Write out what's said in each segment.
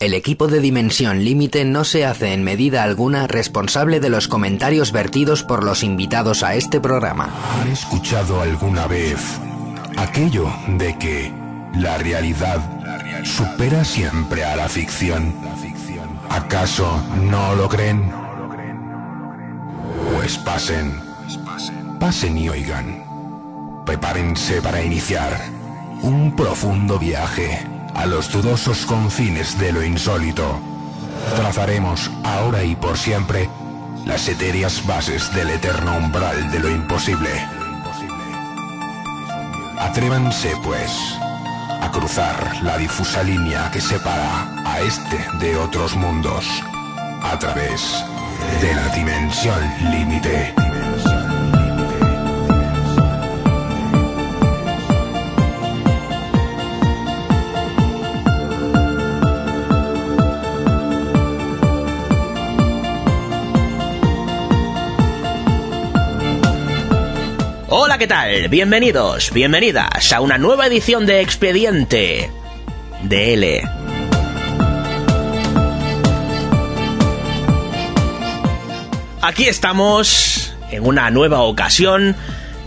El equipo de Dimensión Límite no se hace en medida alguna responsable de los comentarios vertidos por los invitados a este programa. ¿Han escuchado alguna vez aquello de que la realidad supera siempre a la ficción? ¿Acaso no lo creen? Pues pasen, pasen y oigan. Prepárense para iniciar un profundo viaje a los dudosos confines de lo insólito. Trazaremos ahora y por siempre las etéreas bases del eterno umbral de lo imposible. Atrévanse, pues, a cruzar la difusa línea que separa a este de otros mundos a través de la dimensión límite. Hola, ¿qué tal? Bienvenidos, bienvenidas a una nueva edición de Expediente de L. Aquí estamos en una nueva ocasión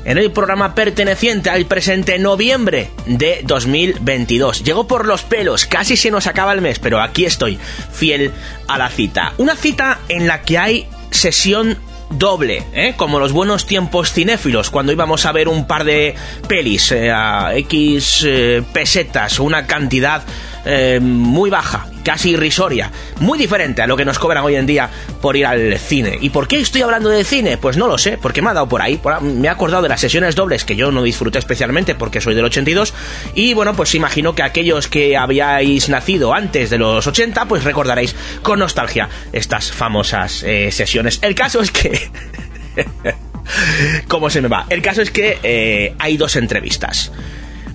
en el programa perteneciente al presente noviembre de 2022. Llegó por los pelos, casi se nos acaba el mes, pero aquí estoy, fiel a la cita. Una cita en la que hay sesión doble, ¿eh? como los buenos tiempos cinéfilos, cuando íbamos a ver un par de pelis eh, a X eh, pesetas, una cantidad eh, muy baja, casi irrisoria, muy diferente a lo que nos cobran hoy en día por ir al cine. ¿Y por qué estoy hablando de cine? Pues no lo sé, porque me ha dado por ahí, me he acordado de las sesiones dobles que yo no disfruté especialmente porque soy del 82 y bueno, pues imagino que aquellos que habíais nacido antes de los 80 pues recordaréis con nostalgia estas famosas eh, sesiones. El caso es que... ¿Cómo se me va? El caso es que eh, hay dos entrevistas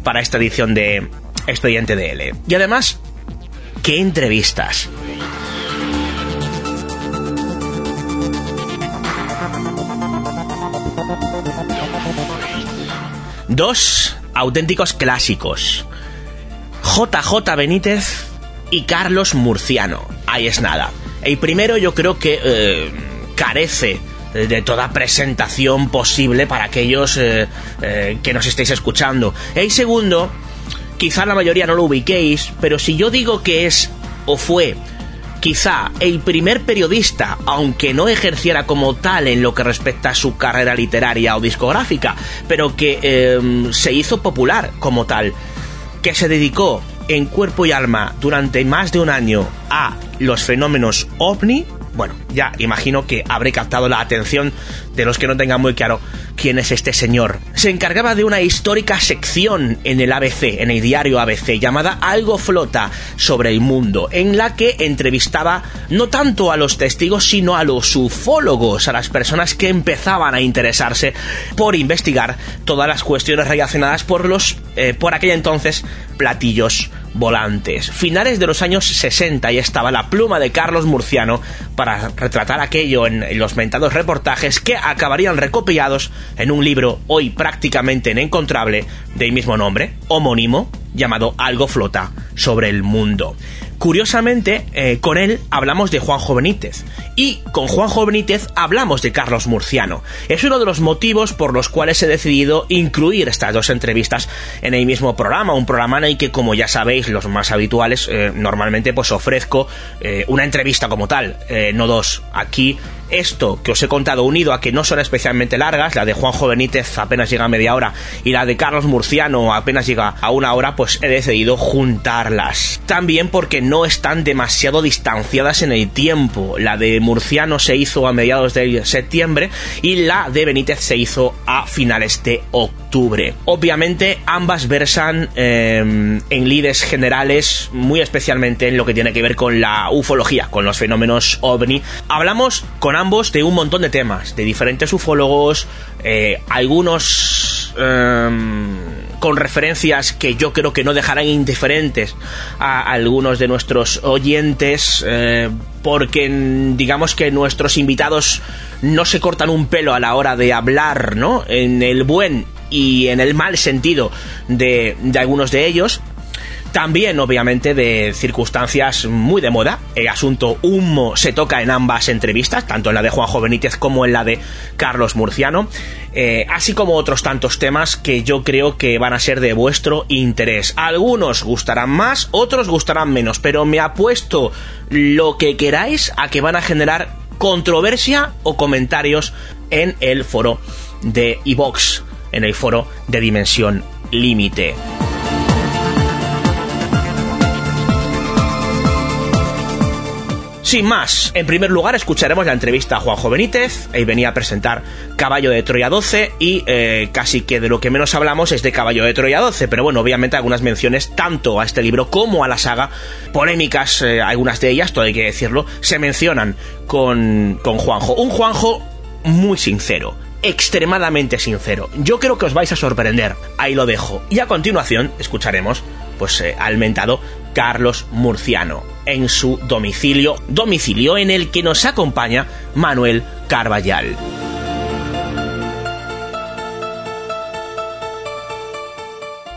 para esta edición de Expediente DL. Y además, ¿qué entrevistas? Dos auténticos clásicos. JJ Benítez y Carlos Murciano. Ahí es nada. El primero yo creo que eh, carece de toda presentación posible para aquellos eh, eh, que nos estéis escuchando. El segundo, quizá la mayoría no lo ubiquéis, pero si yo digo que es o fue quizá el primer periodista, aunque no ejerciera como tal en lo que respecta a su carrera literaria o discográfica, pero que eh, se hizo popular como tal, que se dedicó en cuerpo y alma durante más de un año a los fenómenos ovni, bueno, ya imagino que habré captado la atención de los que no tengan muy claro quién es este señor. Se encargaba de una histórica sección en el ABC, en el diario ABC, llamada Algo Flota sobre el mundo, en la que entrevistaba no tanto a los testigos, sino a los ufólogos, a las personas que empezaban a interesarse por investigar todas las cuestiones relacionadas por los, eh, por aquel entonces, platillos volantes. Finales de los años 60 y estaba la pluma de Carlos Murciano para retratar aquello en, los mentados reportajes que acabarían recopilados en un libro hoy prácticamente inencontrable del mismo nombre, homónimo, llamado Algo Flota sobre el mundo. Curiosamente, eh, con él hablamos de Juanjo Benítez y con Juanjo Benítez hablamos de Carlos Murciano. Es uno de los motivos por los cuales he decidido incluir estas dos entrevistas en el mismo programa, un programa en el que, como ya sabéis, los más habituales, eh, normalmente pues ofrezco eh, una entrevista como tal, no dos. Aquí esto que os he contado unido a que no son especialmente largas, la de Juanjo Benítez apenas llega a media hora y la de Carlos Murciano apenas llega a una hora, pues he decidido juntarlas. También porque no están demasiado distanciadas en el tiempo. La de Murciano se hizo a mediados de septiembre y la de Benítez se hizo a finales de octubre. Obviamente ambas versan eh, en lides generales, muy especialmente en lo que tiene que ver con la ufología, con los fenómenos ovni. Hablamos con ambos de un montón de temas, de diferentes ufólogos, eh, algunos em, con referencias que yo creo que no dejarán indiferentes a algunos de nuestros oyentes, eh, porque digamos que nuestros invitados no se cortan un pelo a la hora de hablar, ¿no? En el buen y en el mal sentido de, algunos de ellos. También, obviamente, de circunstancias muy de moda. El asunto humo se toca en ambas entrevistas, tanto en la de Juanjo Benítez como en la de Carlos Murciano. Eh, así como otros tantos temas que yo creo que van a ser de vuestro interés. Algunos gustarán más, otros gustarán menos, pero me apuesto lo que queráis a que van a generar controversia o comentarios en el foro de iVox, en el foro de Dimensión Límite. Sin más, en primer lugar escucharemos la entrevista a Juanjo Benítez, ahí venía a presentar Caballo de Troya 12 y eh, casi que de lo que menos hablamos es de Caballo de Troya 12, pero bueno, obviamente algunas menciones tanto a este libro como a la saga, polémicas, eh, algunas de ellas, todo hay que decirlo, se mencionan con, con Juanjo. Un Juanjo muy sincero, extremadamente sincero. Yo creo que os vais a sorprender. Ahí lo dejo. Y a continuación escucharemos pues eh, al mentado Carlos Murciano en su domicilio, domicilio en el que nos acompaña Manuel Carballal.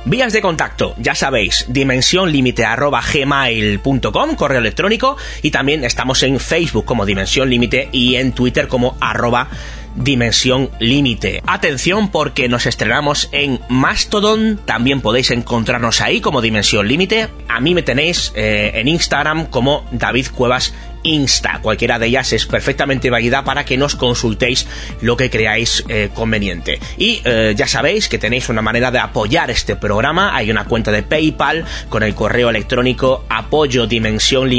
Vías de contacto, ya sabéis, dimensionlimite.gmail.com, correo electrónico, y también estamos en Facebook como Dimensión Límite y en Twitter como arroba Dimensión Límite. Atención porque nos estrenamos en Mastodon, también podéis encontrarnos ahí como Dimensión Límite. A mí me tenéis eh, en Instagram como David Cuevas Insta. Cualquiera de ellas es perfectamente válida para que nos consultéis lo que creáis eh, conveniente. Y eh, ya sabéis que tenéis una manera de apoyar este programa. Hay una cuenta de PayPal con el correo electrónico apoyo dimensión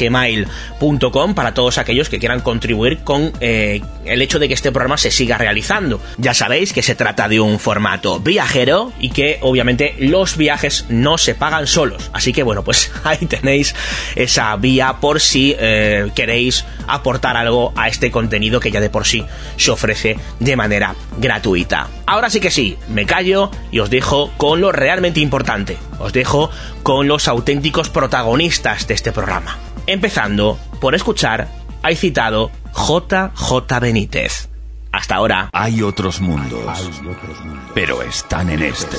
gmail.com para todos aquellos que quieran contribuir con eh, el hecho de que este programa se siga realizando. Ya sabéis que se trata de un formato viajero y que obviamente los viajes no se pagan solos. Así que bueno, pues ahí tenéis esa vía por si eh, queréis aportar algo a este contenido que ya de por sí se ofrece de manera gratuita. Ahora sí que sí, me callo y os dejo con lo realmente importante. Os dejo con los auténticos protagonistas de este programa. Empezando por escuchar al citado JJ Benítez. Hasta ahora. Hay otros mundos, pero están en este.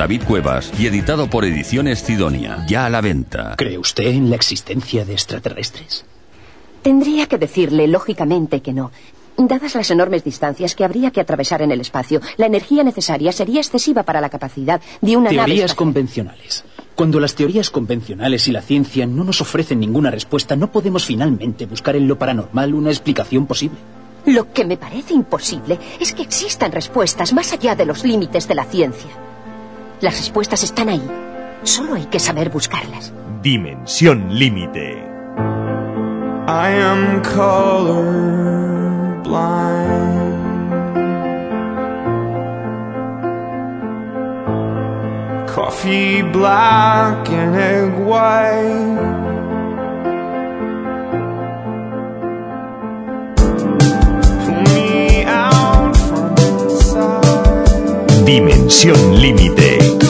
David Cuevas y editado por Ediciones Sidonia, ya a la venta. ¿Cree usted en la existencia de extraterrestres? Tendría que decirle lógicamente que no. Dadas las enormes distancias que habría que atravesar en el espacio, la energía necesaria sería excesiva para la capacidad de una Teorías nave convencionales. Cuando las teorías convencionales y la ciencia no nos ofrecen ninguna respuesta, no podemos finalmente buscar en lo paranormal una explicación posible. Lo que me parece imposible es que existan respuestas más allá de los límites de la ciencia. Las respuestas están ahí. Solo hay que saber buscarlas. Dimensión Límite. I am colorblind. Coffee black and egg white. Dimensión Límite.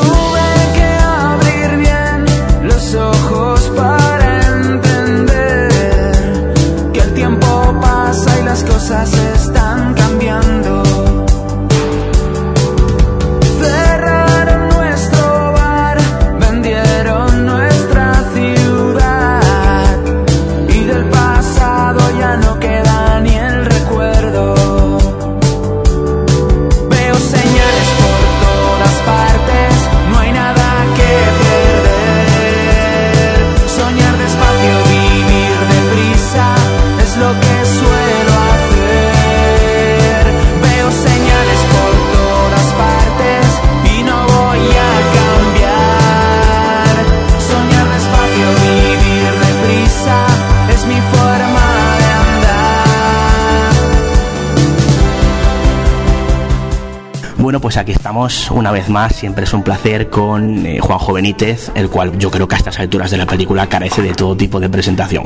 Bueno, pues aquí estamos una vez más. Siempre es un placer con eh, Juanjo Benítez, el cual yo creo que a estas alturas de la película carece de todo tipo de presentación.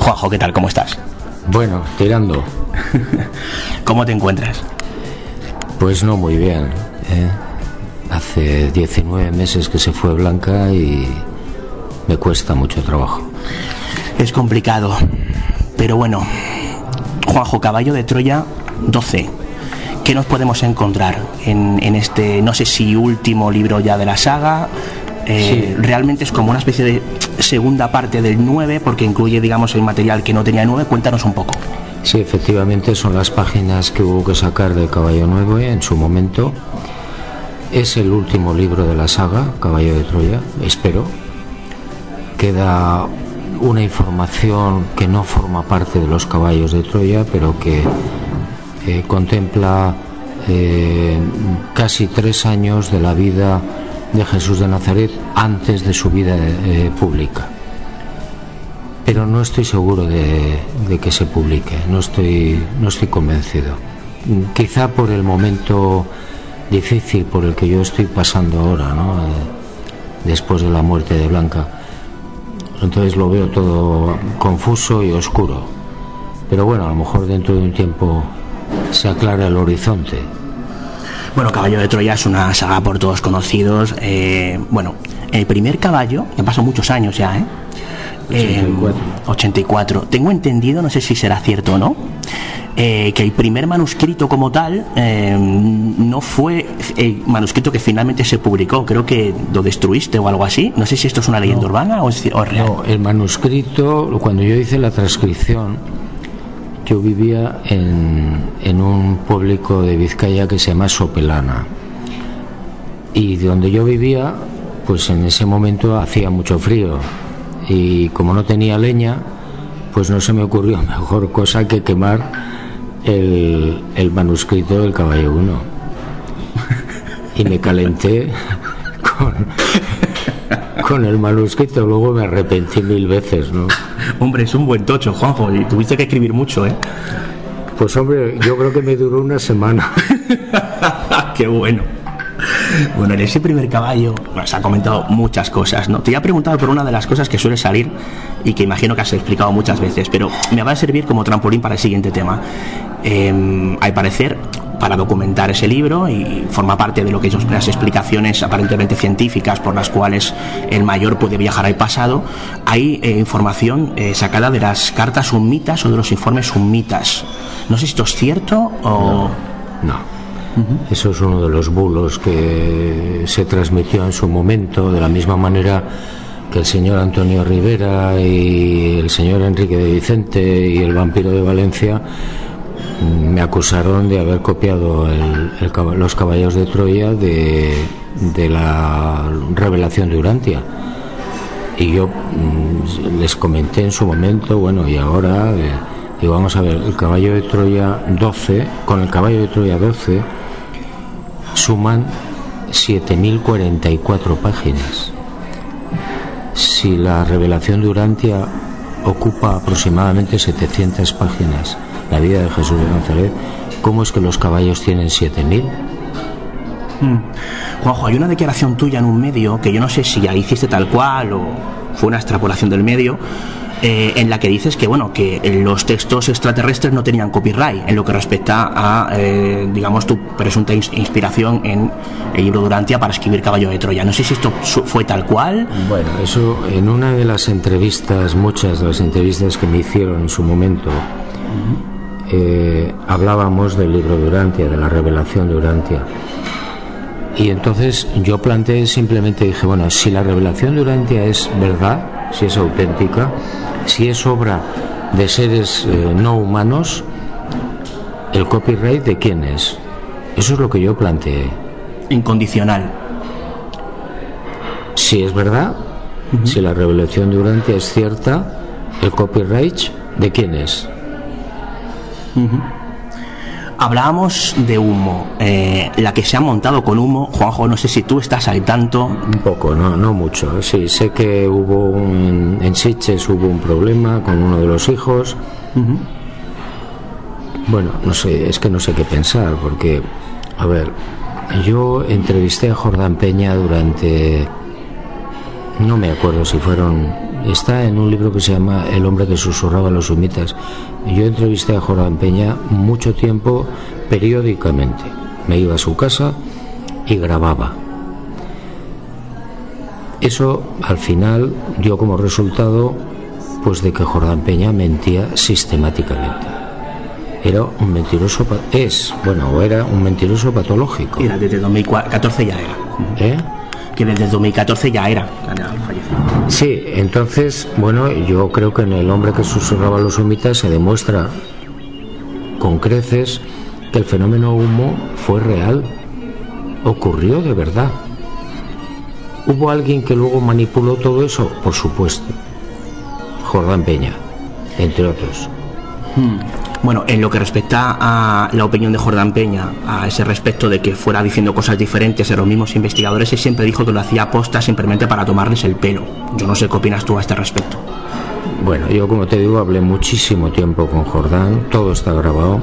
Juanjo, ¿qué tal? ¿Cómo estás? Bueno, tirando. ¿Cómo te encuentras? Pues no muy bien. ¿eh? Hace 19 meses que se fue Blanca y me cuesta mucho trabajo. Es complicado, pero bueno. Juanjo, Caballo de Troya 12. ¿Qué nos podemos encontrar en, en este, no sé si último libro ya de la saga? Eh, Realmente es como una especie de segunda parte del 9 porque incluye, digamos, el material que no tenía el 9. Cuéntanos un poco. Sí, efectivamente son las páginas que hubo que sacar de Caballo 9 en su momento. Es el último libro de la saga, Caballo de Troya, espero. Queda una información que no forma parte de los caballos de Troya, pero que eh, contempla eh, casi tres años de la vida de Jesús de Nazaret antes de su vida eh, pública. Pero no estoy seguro de, que se publique, no estoy, no estoy convencido. Quizá por el momento difícil por el que yo estoy pasando ahora, ¿no? Después de la muerte de Blanca. Entonces lo veo todo confuso y oscuro. Pero bueno, a lo mejor dentro de un tiempo se aclara el horizonte. Bueno, Caballo de Troya es una saga por todos conocidos. Eh, bueno, el primer caballo, que pasó muchos años ya, ¿eh? 84. Eh, 84. Tengo entendido, no sé si será cierto o no, eh, que el primer manuscrito como tal eh, no fue el manuscrito que finalmente se publicó. Creo que lo destruiste o algo así. No sé si esto es una leyenda No. urbana o es, o es real. No, el manuscrito, cuando yo hice la transcripción, yo vivía en, en un pueblico de Vizcaya que se llama Sopelana. Y donde yo vivía, pues en ese momento hacía mucho frío. Y como no tenía leña, pues no se me ocurrió mejor cosa que quemar el, el manuscrito del Caballo 1. Y me calenté con, con el manuscrito, luego me arrepentí mil veces, ¿no? Hombre, es un buen tocho, Juanjo, y tuviste que escribir mucho, ¿eh? Pues hombre, yo creo que me duró una semana. Qué bueno. Bueno, en ese primer caballo bueno, se han comentado muchas cosas, ¿no? Te había preguntado por una de las cosas que suele salir y que imagino que has explicado muchas veces, pero me va a servir como trampolín para el siguiente tema. Eh, al parecer, para documentar ese libro y forma parte de lo que son las explicaciones aparentemente científicas por las cuales el mayor puede viajar al pasado, hay eh, información eh, sacada de las cartas summitas o de los informes summitas. No sé si esto es cierto o... No. Eso es uno de los bulos que se transmitió en su momento, de la misma manera que el señor Antonio Rivera y el señor Enrique de Vicente y el vampiro de Valencia me acusaron de haber copiado el- los caballos de Troya de, de la revelación de Urantia. Y yo mm, les comenté en su momento, bueno, y ahora, eh, digo, vamos a ver, el caballo de Troya 12, con el caballo de Troya 12, suman 7.044 páginas. Si la revelación de Urantia ocupa aproximadamente 700 páginas, la vida de Jesús de Nazaret, ¿cómo es que los caballos tienen 7.000? Mm. Juanjo, hay una declaración tuya en un medio que yo no sé si ya hiciste tal cual o fue una extrapolación del medio. eh, en la que dices que bueno que los textos extraterrestres no tenían copyright en lo que respecta a eh, digamos tu presunta ins- inspiración en el libro Durantia para escribir Caballo de Troya no sé si esto fue tal cual Bueno, eso en una de las entrevistas, muchas de las entrevistas que me hicieron en su momento, eh, hablábamos del libro de Urantia, de la revelación de Urantia. Y entonces yo planteé simplemente, dije, bueno, si la revelación de Urantia es verdad, si es auténtica, si es obra de seres eh, no humanos, ¿el copyright de quién es? Eso es lo que yo planteé. incondicional Si es verdad, si la revelación de Urantia es cierta, el copyright de quién es? Hablábamos de humo eh, la que se ha montado con humo Juanjo no sé si tú estás al tanto Un poco, no, no mucho. Sí, sé que hubo un, en Sitges hubo un problema con uno de los hijos. Bueno, no sé, es que no sé qué pensar, porque, a ver, Yo entrevisté a Jordán Peña durante, no me acuerdo si fueron, está en un libro que se llama El hombre que susurraba los humitas. Yo entrevisté a Jordán Peña mucho tiempo periódicamente. Me iba a su casa y grababa. Eso al final dio como resultado pues de que Jordán Peña mentía sistemáticamente. Era un mentiroso, es, bueno, o era un mentiroso patológico. Era desde 2014 ya era. ¿Eh? Que desde 2014 ya era. Sí, entonces, bueno, yo creo que en el hombre que susurraba los humitas se demuestra con creces que el fenómeno humo fue real, ocurrió de verdad. ¿Hubo alguien que luego manipuló todo eso? Por supuesto. Jordán Peña, entre otros. Hmm. Bueno, en lo que respecta a la opinión de Jordán Peña, a ese respecto de que fuera diciendo cosas diferentes a los mismos investigadores, él siempre dijo que lo hacía aposta simplemente para tomarles el pelo. Yo no sé qué opinas tú a este respecto. Bueno, yo como te digo, hablé muchísimo tiempo con Jordán, todo está grabado.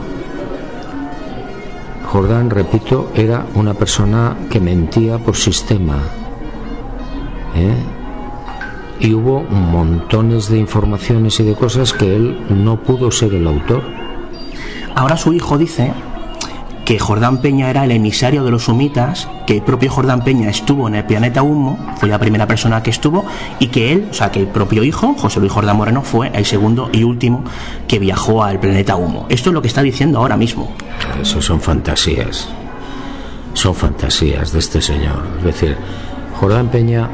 Jordán, repito, era una persona que mentía por sistema. ¿eh? Y hubo montones de informaciones y de cosas que él no pudo ser el autor. Ahora su hijo dice que Jordán Peña era el emisario de los sumitas, que el propio Jordán Peña estuvo en el planeta Humo, fue la primera persona que estuvo, y que él, o sea, que el propio hijo, José Luis Jordán Moreno, fue el segundo y último que viajó al planeta Humo. Esto es lo que está diciendo ahora mismo. Eso son fantasías. Son fantasías de este señor. Es decir, Jordán Peña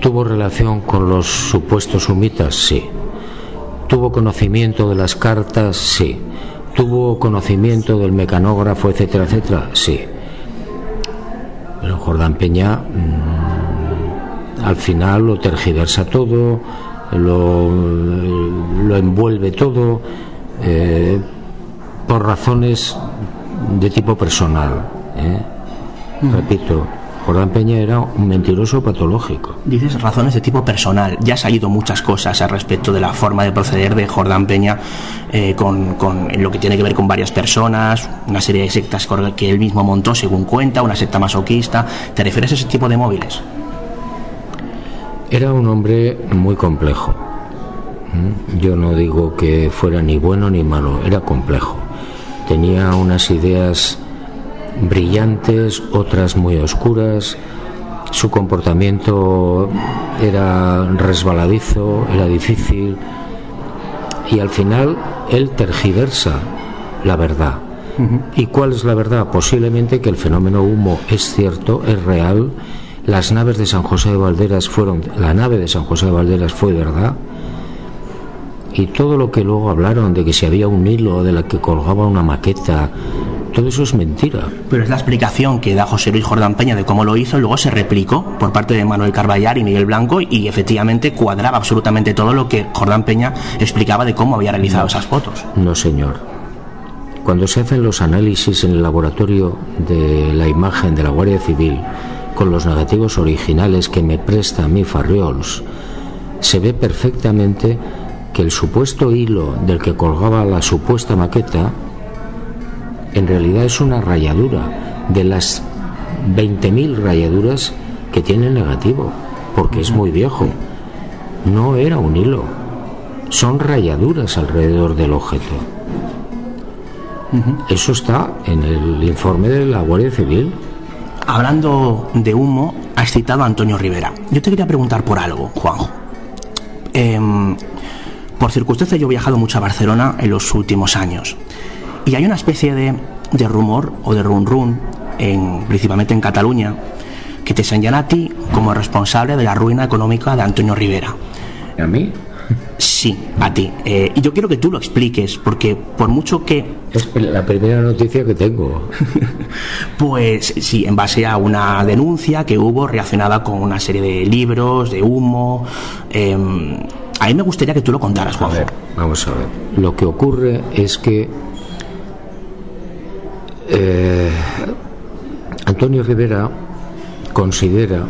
tuvo relación con los supuestos sumitas, sí. Tuvo conocimiento de las cartas, sí tuvo conocimiento del mecanógrafo, etcétera, etcétera, sí. Pero Jordán Peña mm, al final lo tergiversa todo, lo, lo envuelve todo eh, por razones de tipo personal. ¿eh? Repito, Jordán Peña era un mentiroso patológico. Dices razones de tipo personal. Ya ha ido muchas cosas al respecto de la forma de proceder de Jordán Peña eh, con, lo que tiene que ver con varias personas, una serie de sectas que él mismo montó, según cuenta, una secta masoquista. ¿Te refieres a ese tipo de móviles? Era un hombre muy complejo. ¿Mm? Yo no digo que fuera ni bueno ni malo, era complejo. Tenía unas ideas brillantes, otras muy oscuras. Su comportamiento era resbaladizo, era difícil y al final él tergiversa la verdad. ¿Y cuál es la verdad? Posiblemente que el fenómeno humo es cierto, es real. Las naves de San José de Valderas fueron, la nave de San José de Valderas fue verdad. Y todo lo que luego hablaron de que si había un hilo de la que colgaba una maqueta, todo eso es mentira. Pero es la explicación que da José Luis Jordán Peña de cómo lo hizo, luego se replicó por parte de Manuel Carballar y Miguel Blanco y efectivamente cuadraba absolutamente todo lo que Jordán Peña explicaba de cómo había realizado esas fotos. No, señor. Cuando se hacen los análisis en el laboratorio de la imagen de la Guardia Civil con los negativos originales que me presta mi Farriols, se ve perfectamente que el supuesto hilo del que colgaba la supuesta maqueta en realidad es una rayadura de las 20.000 rayaduras que tiene el negativo, porque es muy viejo. No era un hilo, son rayaduras alrededor del objeto. Eso está en el informe de la Guardia Civil. Hablando de humo, has citado a Antonio Rivera. Yo te quería preguntar por algo, Juanjo. Em, por circunstancias yo he viajado mucho a Barcelona en los últimos años. Y hay una especie de, de rumor o de run run, en, principalmente en Cataluña, que te señala a ti como responsable de la ruina económica de Antonio Rivera. ¿A mí? Sí, a ti. Eh, y yo quiero que tú lo expliques, porque por mucho que... Es la primera noticia que tengo. pues sí, en base a una denuncia que hubo relacionada con una serie de libros, de humo. Em, a mí me gustaría que tú lo contaras, Juanjo. A ver, vamos a ver. Lo que ocurre es que eh, Antonio Rivera considera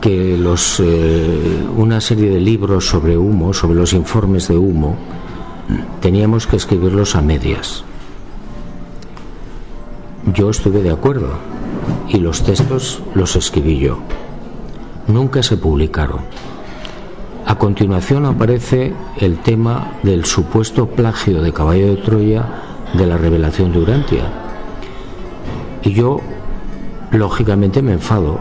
que los, eh, una serie de libros sobre humo, sobre los informes de humo, teníamos que escribirlos a medias. yo estuve de acuerdo y los textos los escribí yo. Nunca se publicaron. A continuación aparece el tema del supuesto plagio de Caballo de Troya de la revelación de Urantia. Y yo, lógicamente, me enfado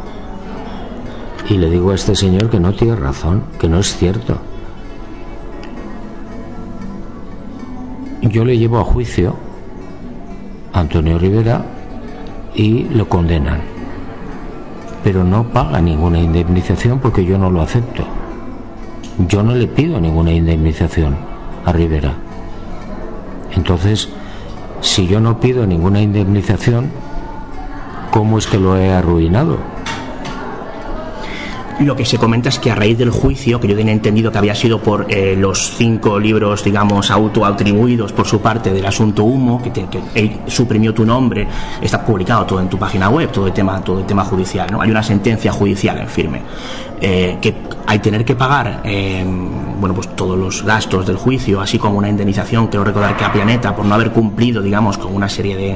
y le digo a este señor que no tiene razón, que no es cierto. Yo le llevo a juicio a Antonio Rivera y lo condenan. Pero no paga ninguna indemnización porque yo no lo acepto. Yo no le pido ninguna indemnización a Rivera. Entonces, si yo no pido ninguna indemnización, ¿cómo es que lo he arruinado? Lo que se comenta es que a raíz del juicio, que yo tenía entendido que había sido por eh, los cinco libros, digamos, autoatribuidos por su parte del asunto Humo, que, él suprimió tu nombre, está publicado todo en tu página web, todo el tema, todo el tema judicial, ¿no? Hay una sentencia judicial en firme. Eh, que hay tener que pagar eh, bueno pues todos los gastos del juicio así como una indemnización quiero recordar que a Planeta por no haber cumplido digamos con una serie de,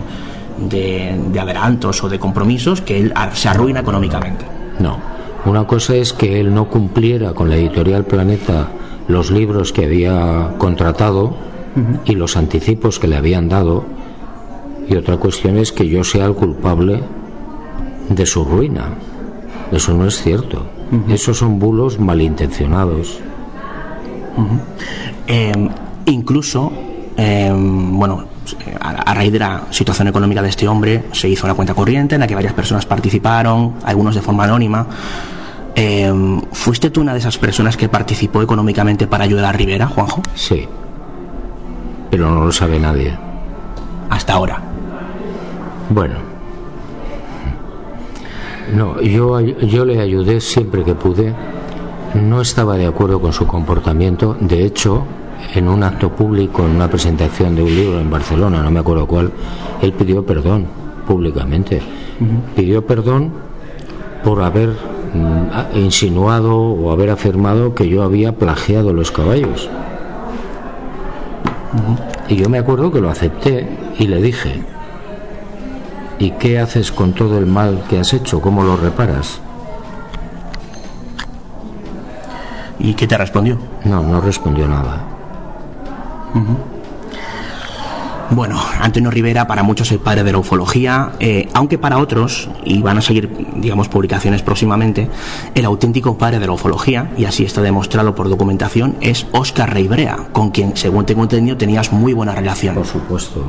de, de adelantos o de compromisos que él se arruina económicamente no una cosa es que él no cumpliera con la editorial Planeta los libros que había contratado y los anticipos que le habían dado, y otra cuestión es que yo sea el culpable de su ruina. Eso no es cierto. Esos son bulos malintencionados. Em, incluso, em, bueno, a, raíz de la situación económica de este hombre, se hizo una cuenta corriente en la que varias personas participaron, algunos de forma anónima. Em, ¿Fuiste tú una de esas personas que participó económicamente para ayudar a Rivera, Juanjo? Sí, pero no lo sabe nadie. Hasta ahora. Bueno, no, yo, yo le ayudé siempre que pude. No estaba de acuerdo con su comportamiento. De hecho, en un acto público, en una presentación de un libro en Barcelona, no me acuerdo cuál, él pidió perdón públicamente. Pidió perdón por haber mm, insinuado o haber afirmado que yo había plagiado los caballos. Y yo me acuerdo que lo acepté y le dije, ¿y qué haces con todo el mal que has hecho? ¿Cómo lo reparas? ¿Y qué te respondió? No, no respondió nada. Bueno, Antonio Rivera para muchos es el padre de la ufología, eh, aunque para otros, y van a seguir, digamos, publicaciones próximamente, el auténtico padre de la ufología, y así está demostrado por documentación, es Oscar Reibrea, con quien, según tengo entendido, tenías muy buena relación. Por supuesto.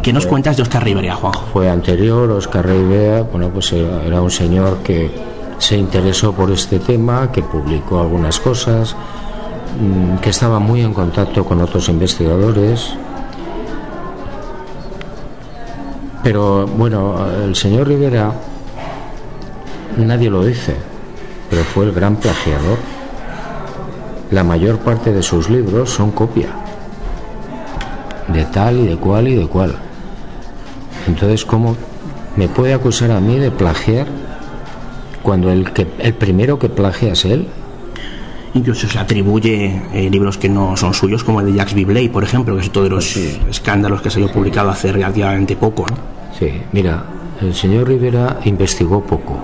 ¿Qué nos cuentas de Oscar Reibrea, Juanjo? Fue anterior, Oscar Reibrea, bueno, pues era un señor que se interesó por este tema, que publicó algunas cosas, que estaba muy en contacto con otros investigadores. Pero bueno, el señor Rivera, nadie lo dice, pero fue el gran plagiador. La mayor parte de sus libros son copia, de tal y de cual y de cual. Entonces, ¿cómo me puede acusar a mí de plagiar cuando el, que, el primero que plagia es él? Incluso se atribuye eh, libros que no son suyos, como el de Jacques Bibley, por ejemplo, que es uno de los escándalos que se ha publicado hace relativamente poco. ¿no? Sí, mira, el señor Rivera investigó poco.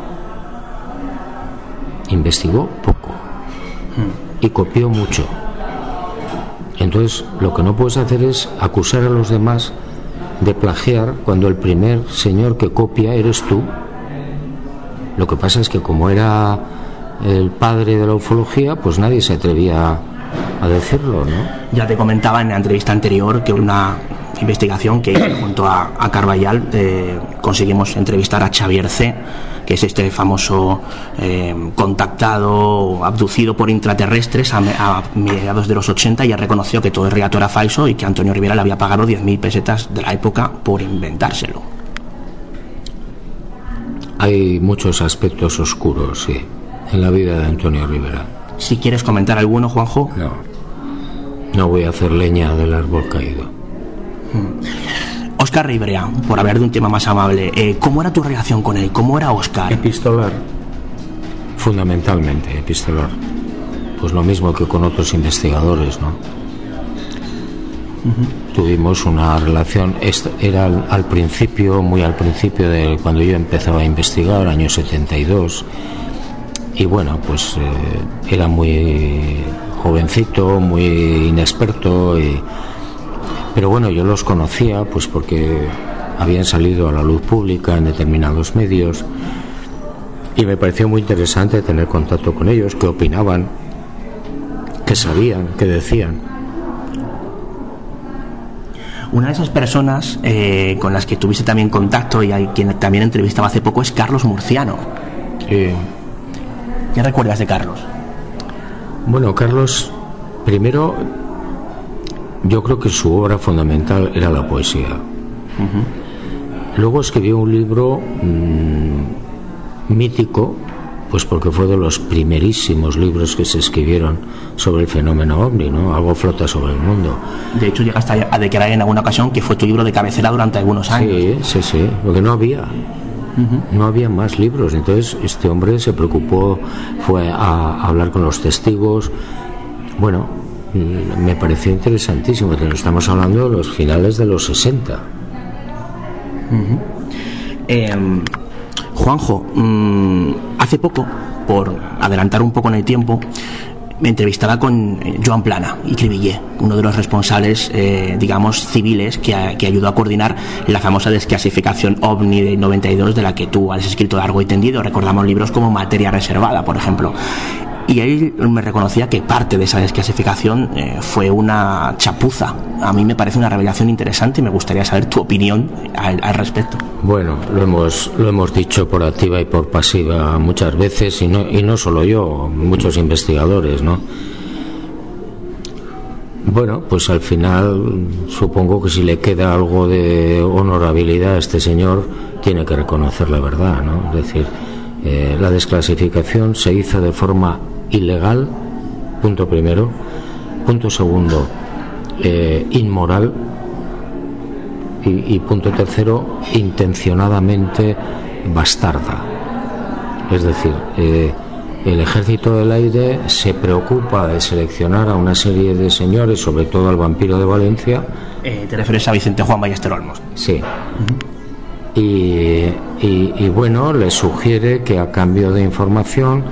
Investigó poco. Y copió mucho. Entonces, lo que no puedes hacer es acusar a los demás de plagiar cuando el primer señor que copia eres tú. Lo que pasa es que como era el padre de la ufología, pues nadie se atrevía a decirlo, ¿no? Ya te comentaba en la entrevista anterior que una investigación que junto a, a Carballal eh, conseguimos entrevistar a Xavier C., que es este famoso eh, contactado, abducido por intraterrestres a, mediados de los 80 y ha reconocido que todo el relato era falso y que Antonio Rivera le había pagado 10.000 pesetas de la época por inventárselo. Hay muchos aspectos oscuros, sí en la vida de Antonio Rivera. Si quieres comentar alguno, Juanjo. No. No voy a hacer leña del árbol caído. Oscar hmm. Rivera, por hablar de un tema más amable, eh, ¿cómo era tu relación con él? ¿Cómo era Oscar? Epistolar. Fundamentalmente, epistolar. Pues lo mismo que con otros investigadores, ¿no? tuvimos una relación, era al, principio, muy al principio de cuando yo empezaba a investigar, año 72, y bueno, pues eh, era muy jovencito, muy inexperto, y, pero bueno, yo los conocía pues porque habían salido a la luz pública en determinados medios y me pareció muy interesante tener contacto con ellos, qué opinaban, qué sabían, qué decían. Una de esas personas eh, con las que tuviste también contacto y hay quien también entrevistaba hace poco es Carlos Murciano. ¿Qué recuerdas de Carlos? Bueno, Carlos, primero, yo creo que su obra fundamental era la poesía. Luego escribió un libro mm, mítico pues porque fue de los primerísimos libros que se escribieron sobre el fenómeno ovni, ¿no? Algo flota sobre el mundo. De hecho, llegaste a declarar en alguna ocasión que fue tu libro de cabecera durante algunos años. Sí, sí, sí, porque no había. No había más libros, entonces este hombre se preocupó, fue a hablar con los testigos. Bueno, mm, me pareció interesantísimo. Estamos hablando de los finales de los 60. Juanjo, mm, hace poco, por adelantar un poco en el tiempo, me entrevistaba con eh, Joan Plana y Cribillé, uno de los responsables, eh, digamos, civiles que, que, ayudó a coordinar la famosa desclasificación OVNI de 92 de la que tú has escrito largo y tendido. Recordamos libros como Materia Reservada, por ejemplo. Y él me reconocía que parte de esa desclasificación eh, fue una chapuza. A mí me parece una revelación interesante y me gustaría saber tu opinión al, respecto. Bueno, lo hemos, lo hemos dicho por activa y por pasiva muchas veces, y no, y no solo yo, muchos investigadores, ¿no? Bueno, pues al final supongo que si le queda algo de honorabilidad a este señor, tiene que reconocer la verdad, ¿no? Es decir, eh, la desclasificación se hizo de forma ilegal, punto primero. Punto segundo, eh, inmoral. Y, punto tercero, intencionadamente bastarda. Es decir, eh, el ejército del aire se preocupa de seleccionar a una serie de señores, sobre todo al vampiro de Valencia. Eh, ¿Te refieres a Vicente Juan Ballester Olmos? Sí. y, y, bueno, le sugiere que a cambio de información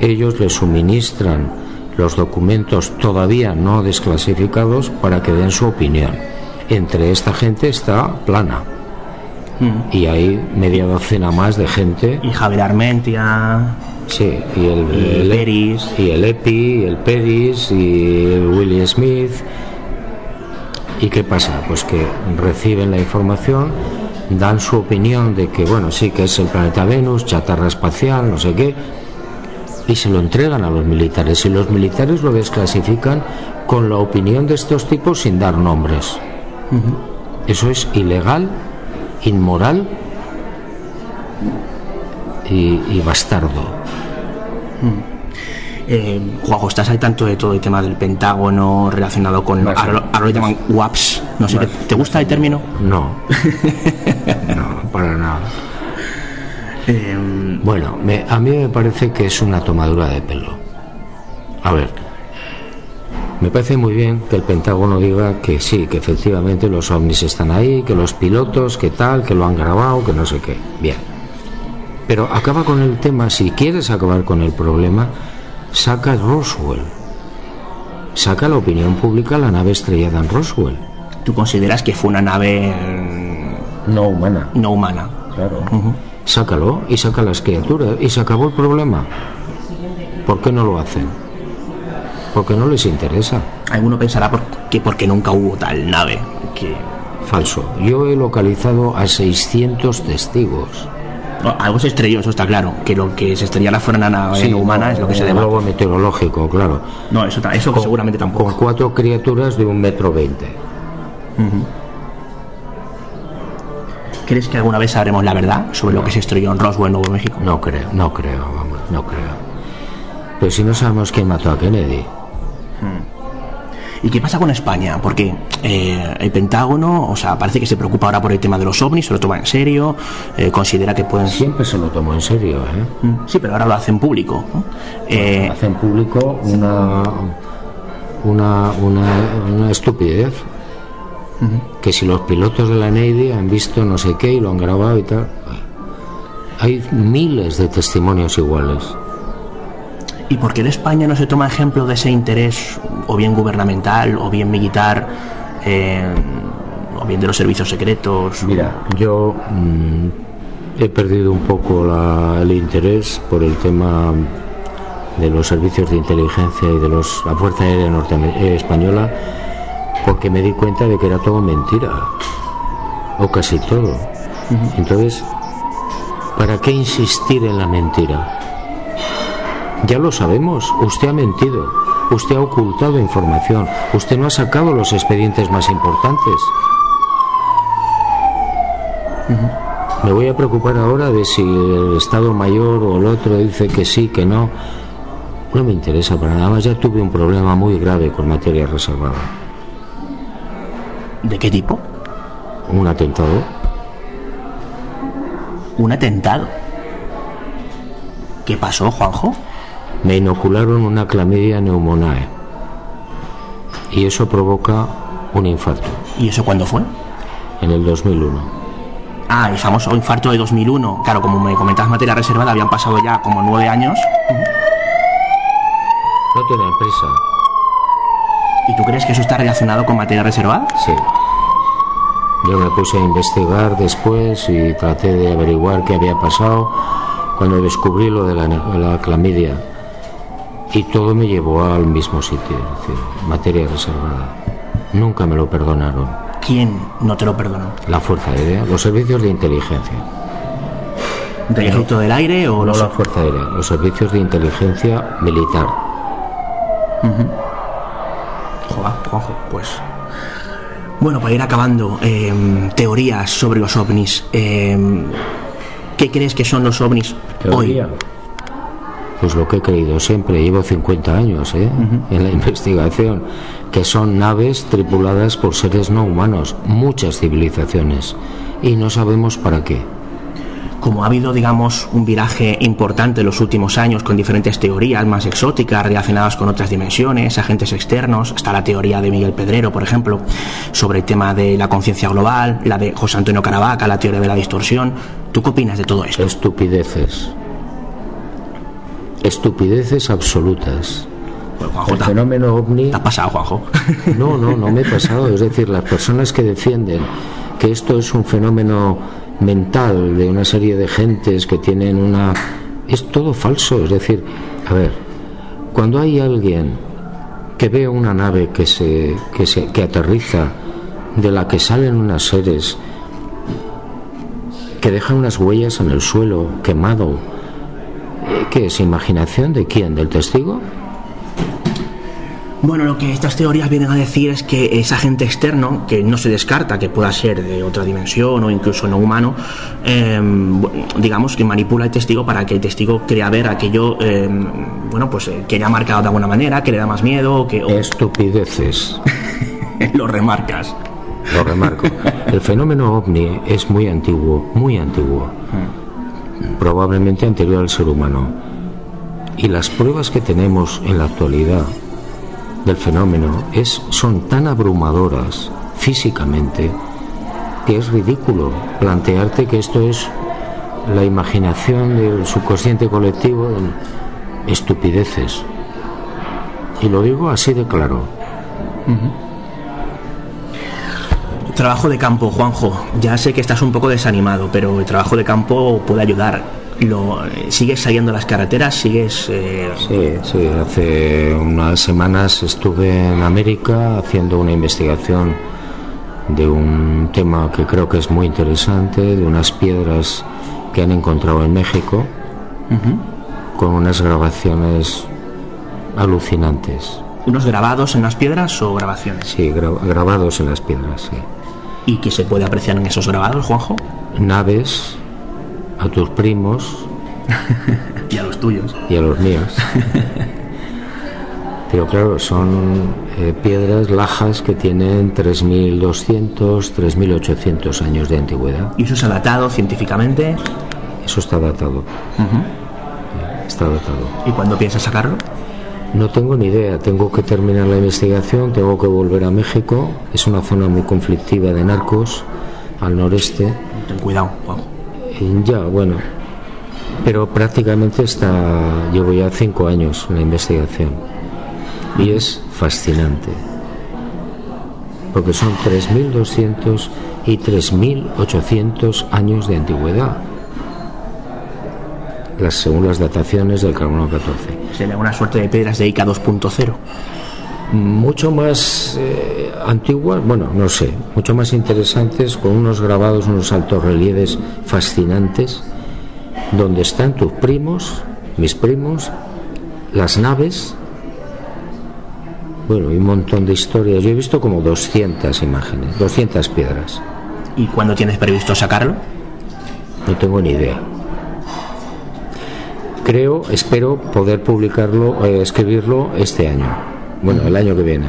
ellos le suministran los documentos todavía no desclasificados para que den su opinión. Entre esta gente está Plana. Mm. Y hay media docena más de gente. Y Javier Armentia. Sí, y el, el, Peris. Y el Epi, el Peris, y el Willie Smith. ¿Y qué pasa? Pues que reciben la información, dan su opinión de que, bueno, sí que es el planeta Venus, chatarra espacial, no sé qué, y se lo entregan a los militares y los militares lo desclasifican con la opinión de estos tipos sin dar nombres. Eso es ilegal, inmoral y, bastardo. Eh, Juanjo, estás al tanto de todo el tema del Pentágono relacionado con. Ahora, lo llaman WAPS. No sé, ¿te, gusta el término? No. no, para nada. Em, bueno, a mí me parece que es una tomadura de pelo. A ver, me parece muy bien que el Pentágono diga que sí, que efectivamente los ovnis están ahí, que los pilotos, que tal, que lo han grabado, que no sé qué. Bien. Pero acaba con el tema, si quieres acabar con el problema, saca Roswell. Saca la opinión pública la nave estrellada en Roswell. ¿Tú consideras que fue una nave no humana? No humana. Claro sácalo y saca las criaturas y se acabó el problema. ¿Por qué no lo hacen? Porque no les interesa. Alguno pensará que porque nunca hubo tal nave. Que... Falso. Yo he localizado a 600 testigos. algo se estrelló, eso está claro. Que lo que se estrellara fuera una nave humana es lo que se debe. Luego meteorológico, claro. No, eso, eso seguramente tampoco. Con cuatro criaturas de un metro veinte. ¿Crees que alguna vez sabremos la verdad sobre lo que se estrelló en Roswell, Nuevo México? No creo, no creo, vamos, no creo. Pero si no sabemos quién mató a Kennedy. Hmm. ¿Y qué pasa con España? Porque eh, el Pentágono, o sea, parece que se preocupa ahora por el tema de los ovnis, se lo toma en serio, eh, considera que pueden... Siempre se lo tomó en serio, ¿eh? Hmm. Sí, pero ahora lo hacen público. Eh, hacen público una, una, una, una estupidez Que si los pilotos de la Navy han visto no sé qué y lo han grabado y tal. Hay miles de testimonios iguales. ¿Y por qué en España no se toma ejemplo de ese interés, o bien gubernamental, o bien militar, eh, o bien de los servicios secretos? Mira, yo mm, he perdido un poco la- el interés por el tema de los servicios de inteligencia y de los, la Fuerza Aérea Norteame- eh, Española, porque me di cuenta de que era todo mentira, o casi todo. Entonces, ¿para qué insistir en la mentira? Ya lo sabemos, usted ha mentido, usted ha ocultado información, usted no ha sacado los expedientes más importantes. Me voy a preocupar ahora de si el Estado Mayor o el otro dice que sí, que no. No me interesa para nada más. Ya tuve un problema muy grave con materia reservada. ¿De qué tipo? Un atentado. Un atentado. ¿Qué pasó, Juanjo? Me inocularon una clamidia neumonae. Y eso provoca un infarto. ¿Y eso cuándo fue? En el 2001. Ah, el famoso infarto de 2001. Claro, como me comentabas materia reservada, habían pasado ya como nueve años. No tenía prisa. ¿Y tú crees que eso está relacionado con materia reservada? Sí. Yo me puse a investigar después y traté de averiguar qué había pasado cuando descubrí lo de la, clamidia. Y todo me llevó al mismo sitio, es decir, materia reservada. Nunca me lo perdonaron. ¿Quién no te lo perdonó? La Fuerza Aérea, los servicios de inteligencia. ¿Del ejército del aire o No los la Fuerza Aérea, los servicios de inteligencia militar. Joder, Juanjo, pues. Bueno, para ir acabando, eh, teorías sobre los ovnis. Eh, ¿Qué crees que son los ovnis hoy? Pues lo que he creído siempre, llevo 50 años ¿eh? en la investigación, que son naves tripuladas por seres no humanos, muchas civilizaciones, y no sabemos para qué. Como ha habido, digamos, un viraje importante en los últimos años con diferentes teorías más exóticas relacionadas con otras dimensiones, agentes externos, está la teoría de Miguel Pedrero, por ejemplo, sobre el tema de la conciencia global, la de José Antonio Caravaca, la teoría de la distorsión. ¿Tú qué opinas de todo esto? Estupideces. Estupideces absolutas. Pues, Juanjo, El fenómeno ovni... te ha pasado, Juanjo. No, no, no me he pasado. Es decir, las personas que defienden que esto es un fenómeno mental de una serie de gentes que tienen una... Es todo falso. Es decir, a ver, cuando hay alguien que ve una nave que se, que se que aterriza, de la que salen unas seres que dejan unas huellas en el suelo, quemado, eh, ¿qué es imaginación de quién? ¿Del testigo? Bueno, lo que estas teorías vienen a decir es que ese agente externo, que no se descarta que pueda ser de otra dimensión o incluso no humano, eh, bu- digamos que manipula al testigo para que el testigo crea ver aquello, eh, bueno, pues eh, que le ha marcado de alguna manera, que le da más miedo, o que o- Estupideces. lo remarcas. Lo remarco. El fenómeno ovni es muy antiguo, muy antiguo. Probablemente anterior al ser humano. Y las pruebas que tenemos en la actualidad del fenómeno es, son tan abrumadoras físicamente que es ridículo plantearte que esto es la imaginación del subconsciente colectivo de estupideces. Y lo digo así de claro. Trabajo de campo, Juanjo. Ya sé que estás un poco desanimado, pero el trabajo de campo puede ayudar. Lo, ¿Sigues saliendo a las carreteras? ¿Sigues...? eh, Sí, sí, hace unas semanas estuve en América haciendo una investigación de un tema que creo que es muy interesante, de unas piedras que han encontrado en México, con unas grabaciones alucinantes. ¿Unos grabados en las piedras o grabaciones? Sí, gra- grabados en las piedras, sí. ¿Y qué se puede apreciar en esos grabados, Juanjo? Naves a tus primos Y a los tuyos. y a los míos. Pero claro, son eh, piedras, lajas que tienen 3.200, 3.800 años de antigüedad. ¿Y eso se ha datado científicamente? Eso está datado. Está datado. ¿Y cuándo piensas sacarlo? No tengo ni idea, tengo que terminar la investigación, tengo que volver a México, es una zona muy conflictiva de narcos al noreste. Ten cuidado. Eh, ya, bueno, pero prácticamente está, llevo ya cinco años en la investigación y es fascinante, porque son 3.200 y 3.800 años de antigüedad las, según las dataciones del carbono 14. Sería una suerte de piedras de Ica 2.0. Mucho más eh, antiguas, bueno, no sé, mucho más interesantes, con unos grabados, unos altos relieves fascinantes, donde están tus primos, mis primos, las naves, bueno, y un montón de historias. Yo he visto como 200 imágenes, 200 piedras. ¿Y cuándo tienes previsto sacarlo? No tengo ni idea creo, espero poder publicarlo, eh, escribirlo este año. Bueno, el año que viene.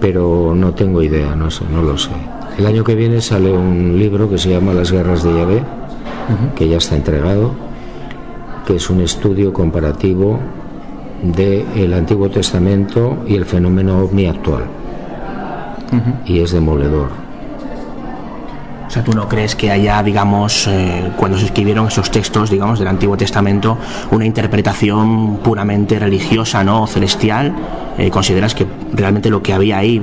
Pero no tengo idea, no sé, no lo sé. El año que viene sale un libro que se llama Las guerras de Yahvé, que ya está entregado, que es un estudio comparativo del Antiguo Testamento y el fenómeno ovni actual. Y es demoledor o sea, ¿tú no crees que haya, digamos, eh, cuando se escribieron esos textos, digamos, del Antiguo Testamento, una interpretación puramente religiosa, ¿no? celestial? Eh, ¿Consideras que realmente lo que había ahí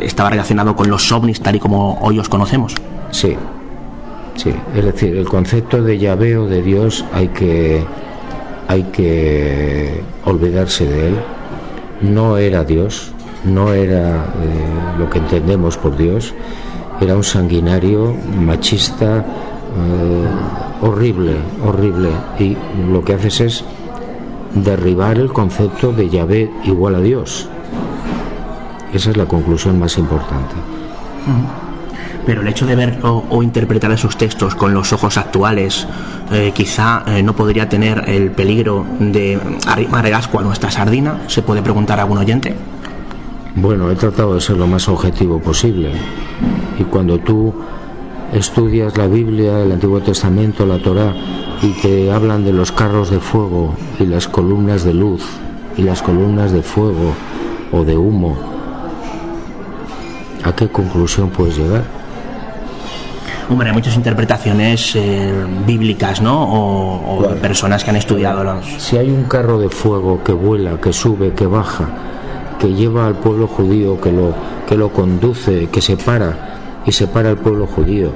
estaba relacionado con los ovnis tal y como hoy los conocemos? Sí, sí. Es decir, el concepto de Yahvé o de Dios hay que, hay que olvidarse de él. No era Dios, no era eh, lo que entendemos por Dios era un sanguinario, machista, eh, horrible, horrible. Y lo que haces es derribar el concepto de Yahvé igual a Dios. Esa es la conclusión más importante. Pero el hecho de ver o, interpretar esos textos con los ojos actuales eh, quizá eh, no podría tener el peligro de arrimar el asco a nuestra sardina, se puede preguntar a algún oyente. Bueno, he tratado de ser lo más objetivo posible. Y cuando tú estudias la Biblia, el Antiguo Testamento, la Torá, y te hablan de los carros de fuego y las columnas de luz y las columnas de fuego o de humo, ¿a qué conclusión puedes llegar? Hombre, hay muchas interpretaciones eh, bíblicas, ¿no? O, de personas que han estudiado los... Si hay un carro de fuego que vuela, que sube, que baja, que lleva al pueblo judío, que lo, que lo conduce, que separa y separa al pueblo judío.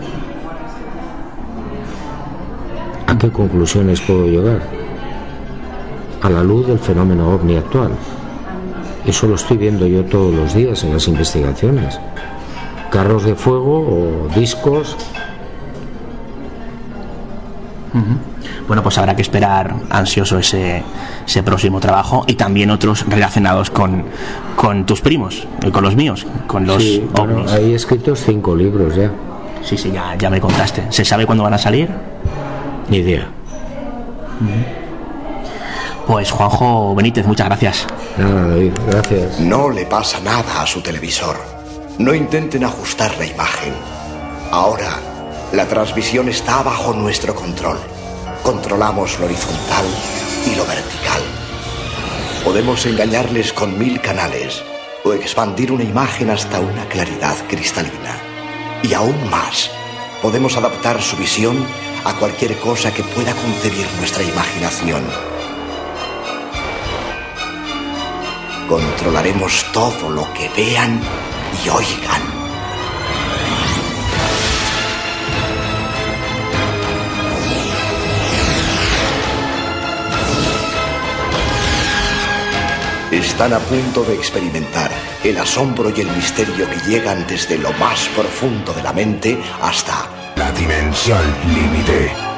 ¿A qué conclusiones puedo llegar? A la luz del fenómeno ovni actual. Eso lo estoy viendo yo todos los días en las investigaciones. Carros de fuego o discos bueno, pues habrá que esperar ansioso ese, ese próximo trabajo y también otros relacionados con, con tus primos, y con los míos, con los sí, bueno, hay escritos cinco libros ya. Sí, sí, ya, ya me contaste. ¿Se sabe cuándo van a salir? Ni idea. Pues Juanjo Benítez, muchas gracias. Nada, David, gracias. No le pasa nada a su televisor. No intenten ajustar la imagen. Ahora, la transmisión está bajo nuestro control. Controlamos lo horizontal y lo vertical. Podemos engañarles con mil canales o expandir una imagen hasta una claridad cristalina. Y aún más, podemos adaptar su visión a cualquier cosa que pueda concebir nuestra imaginación. Controlaremos todo lo que vean y oigan. Están a punto de experimentar el asombro y el misterio que llegan desde lo más profundo de la mente hasta la dimensión límite.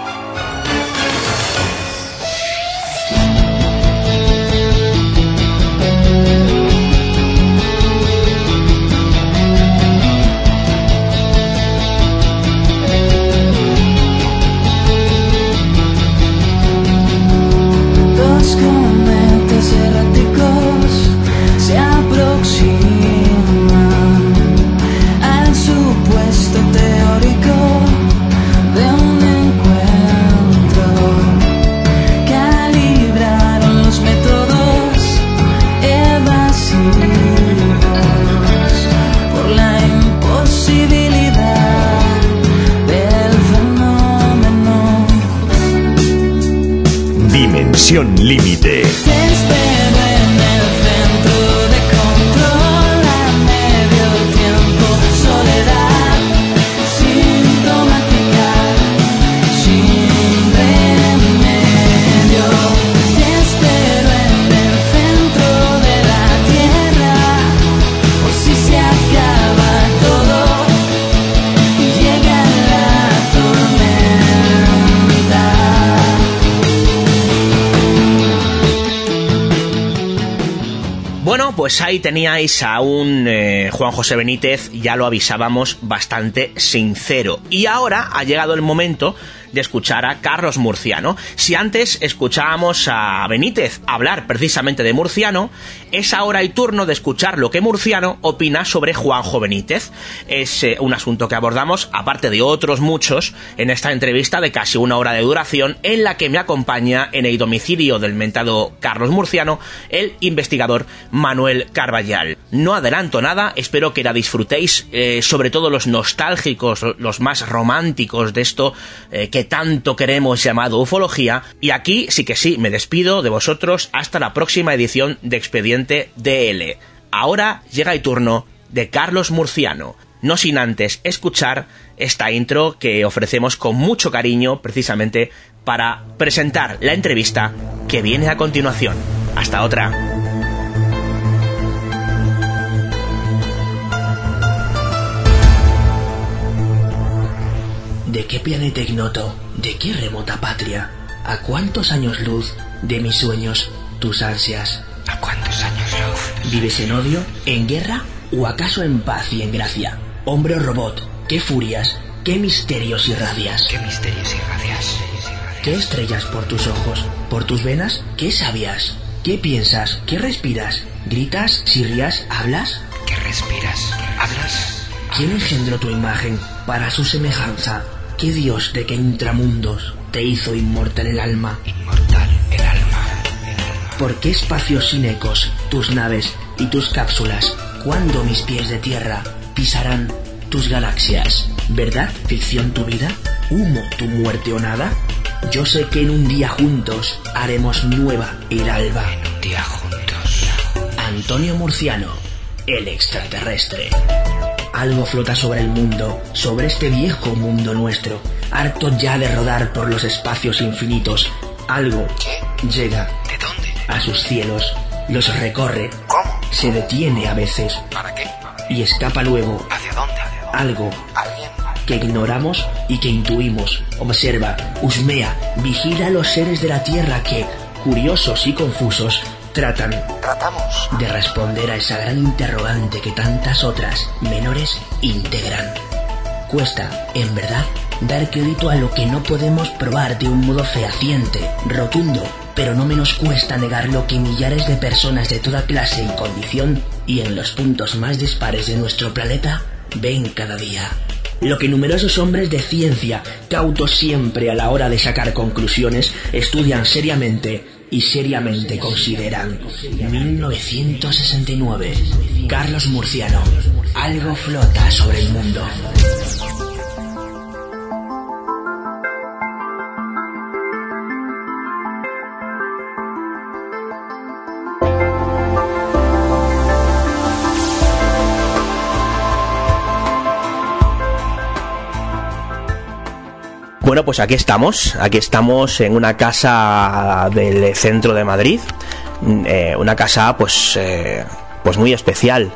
Límite. Pues ahí teníais a un eh, Juan José Benítez, ya lo avisábamos, bastante sincero. Y ahora ha llegado el momento de escuchar a Carlos Murciano. Si antes escuchábamos a Benítez hablar precisamente de Murciano, es ahora el turno de escuchar lo que Murciano opina sobre Juanjo Benítez. Es eh, un asunto que abordamos, aparte de otros muchos, en esta entrevista de casi una hora de duración, en la que me acompaña en el domicilio del mentado Carlos Murciano el investigador Manuel Carballal. No adelanto nada, espero que la disfrutéis, eh, sobre todo los nostálgicos, los más románticos de esto eh, que tanto queremos llamado ufología. Y aquí sí que sí, me despido de vosotros hasta la próxima edición de Expediente DL. Ahora llega el turno de Carlos Murciano, no sin antes escuchar esta intro que ofrecemos con mucho cariño precisamente para presentar la entrevista que viene a continuación. Hasta otra. ¿De qué planeta ignoto? ¿De qué remota patria? ¿A cuántos años luz de mis sueños, tus ansias? ¿A cuántos años luz? ¿Vives en odio, en guerra o acaso en paz y en gracia? Hombre o robot, ¿qué furias, qué misterios irradias? ¿Qué misterios irradias? ¿Qué estrellas por tus ojos, por tus venas? ¿Qué sabias? ¿Qué piensas? ¿Qué respiras? ¿Gritas? ¿Sirrías? ¿Hablas? ¿Qué respiras? ¿Hablas? ¿Quién engendró tu imagen para su semejanza? ¿Qué dios de qué intramundos te hizo inmortal el alma? Inmortal el alma. ¿Por qué espacios sin ecos tus naves y tus cápsulas? ¿Cuándo mis pies de tierra pisarán tus galaxias? ¿Verdad, ficción tu vida? ¿Humo tu muerte o nada? Yo sé que en un día juntos haremos nueva el alba. En un día juntos. Antonio Murciano, el extraterrestre. Algo flota sobre el mundo, sobre este viejo mundo nuestro, harto ya de rodar por los espacios infinitos. Algo llega ¿De dónde? a sus cielos, los recorre, ¿Cómo? se detiene a veces ¿Para qué? y escapa luego. ¿Hacia dónde? Algo ¿Alguien? que ignoramos y que intuimos. Observa, husmea, vigila a los seres de la Tierra que, curiosos y confusos, tratan Tratamos. de responder a esa gran interrogante que tantas otras menores integran. Cuesta, en verdad, dar crédito a lo que no podemos probar de un modo fehaciente, rotundo, pero no menos cuesta negar lo que millares de personas de toda clase y condición y en los puntos más dispares de nuestro planeta ven cada día. Lo que numerosos hombres de ciencia, cautos siempre a la hora de sacar conclusiones, estudian seriamente y seriamente consideran. 1969. Carlos Murciano. Algo flota sobre el mundo. Bueno, pues aquí estamos, aquí estamos en una casa del centro de Madrid, eh, una casa pues, eh, pues muy especial.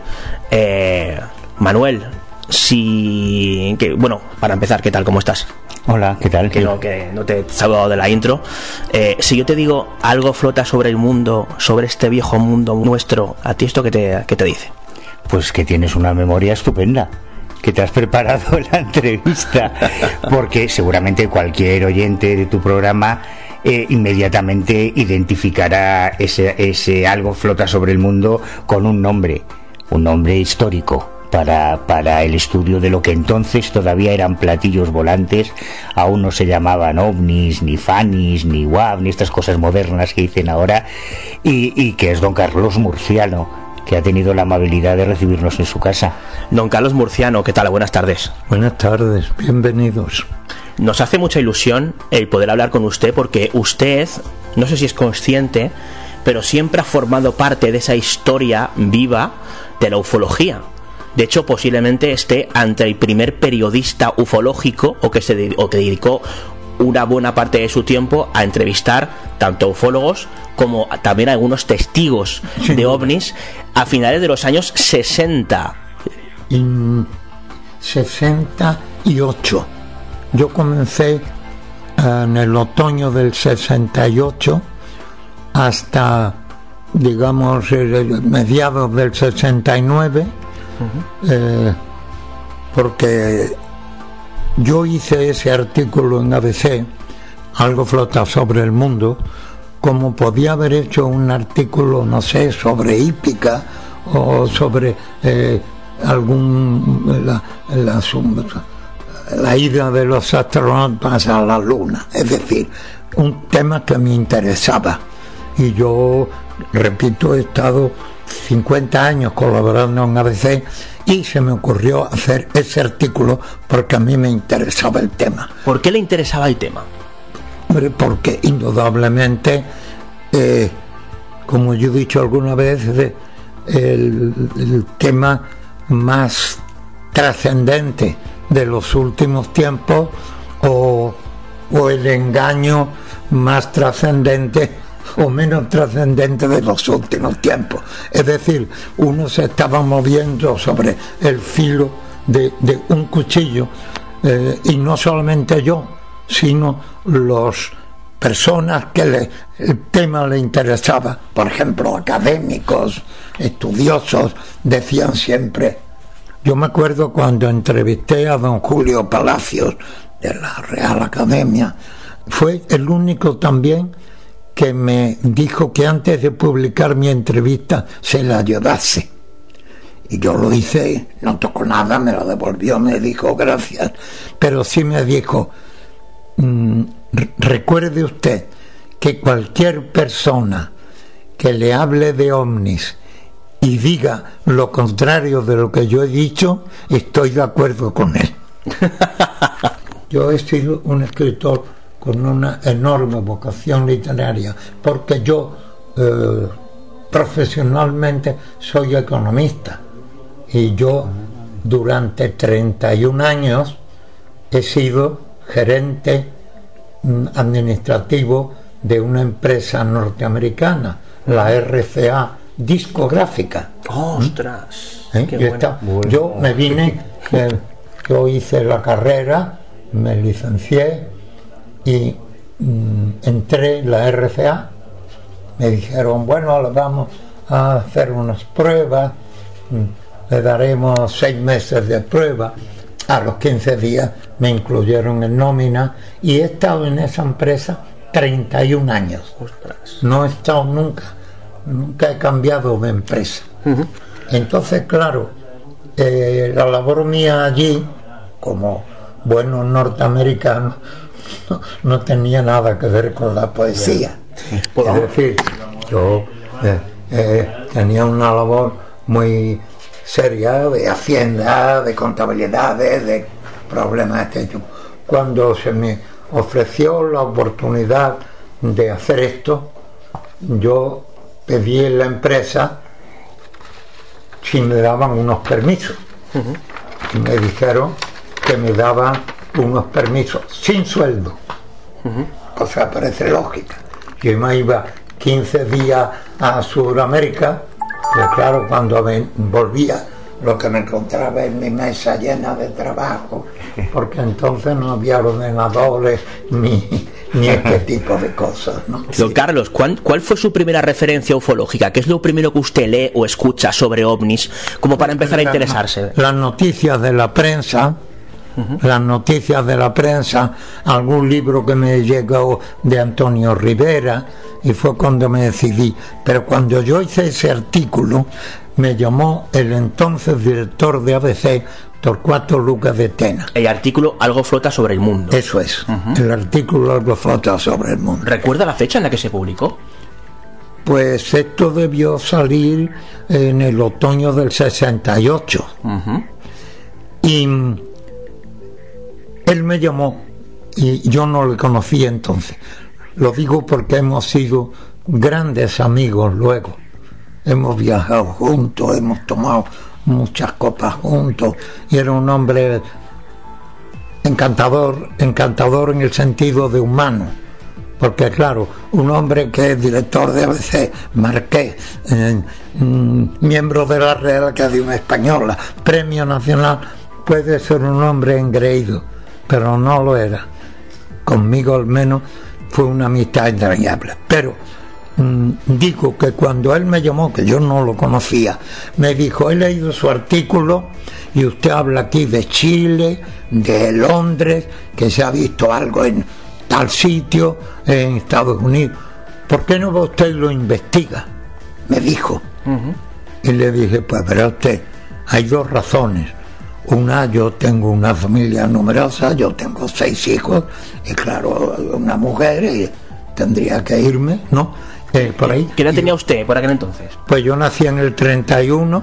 Eh, Manuel, si, que, bueno, para empezar, ¿qué tal? ¿Cómo estás? Hola, ¿qué tal? Que no, que no te he saludado de la intro. Eh, si yo te digo algo flota sobre el mundo, sobre este viejo mundo nuestro, ¿a ti esto qué te, qué te dice? Pues que tienes una memoria estupenda que te has preparado la entrevista, porque seguramente cualquier oyente de tu programa eh, inmediatamente identificará ese, ese algo flota sobre el mundo con un nombre, un nombre histórico. Para, para el estudio de lo que entonces todavía eran platillos volantes, aún no se llamaban ovnis, ni fanis, ni WAV, ni estas cosas modernas que dicen ahora, y, y que es don Carlos Murciano, que ha tenido la amabilidad de recibirnos en su casa. Don Carlos Murciano, ¿qué tal? Buenas tardes. Buenas tardes, bienvenidos. Nos hace mucha ilusión el poder hablar con usted porque usted no sé si es consciente, pero siempre ha formado parte de esa historia viva de la ufología. De hecho, posiblemente esté ante el primer periodista ufológico o que, se, o que dedicó una buena parte de su tiempo a entrevistar tanto ufólogos como también a algunos testigos de ovnis a finales de los años 60. En 68. Yo comencé eh, en el otoño del 68 hasta, digamos, mediados del 69, eh, porque yo hice ese artículo en ABC, algo flota sobre el mundo, como podía haber hecho un artículo, no sé, sobre hípica o sobre eh, algún la, la, ida de los astronautas a la luna, es decir, un tema que me interesaba. Y yo, repito, he estado 50 años colaborando en ABC y se me ocurrió hacer ese artículo porque a mí me interesaba el tema. ¿Por qué le interesaba el tema? Porque indudablemente, eh, como yo he dicho alguna vez, el, el tema más trascendente de los últimos tiempos o, o el engaño más trascendente o menos trascendente de los últimos tiempos. Es decir, uno se estaba moviendo sobre el filo de, un cuchillo eh, y no solamente yo, sino los personas que le, el tema le interesaba, por ejemplo, académicos, estudiosos, decían siempre, yo me acuerdo cuando entrevisté a don Julio Palacios de la Real Academia, fue el único también que me dijo que antes de publicar mi entrevista se la llevase. Y yo lo hice, no tocó nada, me lo devolvió, me dijo gracias. Pero sí me dijo, mmm, recuerde usted que cualquier persona que le hable de ovnis y diga lo contrario de lo que yo he dicho, estoy de acuerdo con él. yo he sido un escritor con una enorme vocación literaria, porque yo eh, profesionalmente soy economista y yo durante 31 años he sido gerente mm, administrativo de una empresa norteamericana, la RCA discográfica. ¡Ostras! ¿Eh? Yo, yo, me vine, eh, yo hice la carrera, me licencié, y mm, entré en la RCA, me dijeron, bueno, le vamos a hacer unas pruebas, mm, le daremos seis meses de prueba. A los 15 días me incluyeron en nómina y he estado en esa empresa 31 años. No he estado nunca, nunca he cambiado de empresa. Entonces, claro, eh, la labor mía allí, como buenos norteamericanos, no, tenía nada que ver con la poesía. Es decir, yo eh, eh, tenía una labor muy seria de hacienda, de contabilidad, de problemas de este tipo. Cuando se me ofreció la oportunidad de hacer esto, yo pedí en la empresa si me daban unos permisos. Y me dijeron que me daban unos permisos sin sueldo, cosa parece lógica. Yo me iba 15 días a Sudamérica, pero claro, cuando volvía lo que me encontraba en mi mesa llena de trabajo, porque entonces no había ordenadores ni, ni este tipo de cosas. ¿no? Don Carlos, ¿cuál, ¿cuál fue su primera referencia ufológica? ¿Qué es lo primero que usted lee o escucha sobre ovnis, como para empezar a interesarse? Las noticias de la prensa, las noticias de la prensa, algún libro que me llegó de Antonio Rivera, y fue cuando me decidí. Pero cuando yo hice ese artículo, me llamó el entonces director de ABC, Torcuato Lucas de Tena. El artículo Algo flota sobre el mundo. Eso es, el artículo Algo flota sobre el mundo. ¿Recuerda la fecha en la que se publicó? Pues esto debió salir en el otoño del 68. Y él me llamó y yo no le conocía entonces. lo digo porque hemos sido grandes amigos luego. Hemos viajado juntos, hemos tomado muchas copas juntos y era un hombre encantador, encantador en el sentido de humano. Porque claro, un hombre que es director de ABC, Marqués, eh, mm, miembro de la Real Academia Española, Premio Nacional, puede ser un hombre engreído, pero no lo era. Conmigo al menos fue una amistad entrañable. Pero mm, digo que cuando él me llamó, que yo no lo conocía, me dijo, he leído su artículo y usted habla aquí de Chile, de Londres, que se ha visto algo en tal sitio, en Estados Unidos. ¿Por qué no va usted y lo investiga? Me dijo. Y le dije, pues verá usted, hay dos razones. Una, yo tengo una familia numerosa, yo tengo seis hijos, y claro, una mujer, y tendría que irme, ¿no? Eh, por ahí. ¿Qué edad tenía usted por aquel entonces? Pues yo nací en el 31,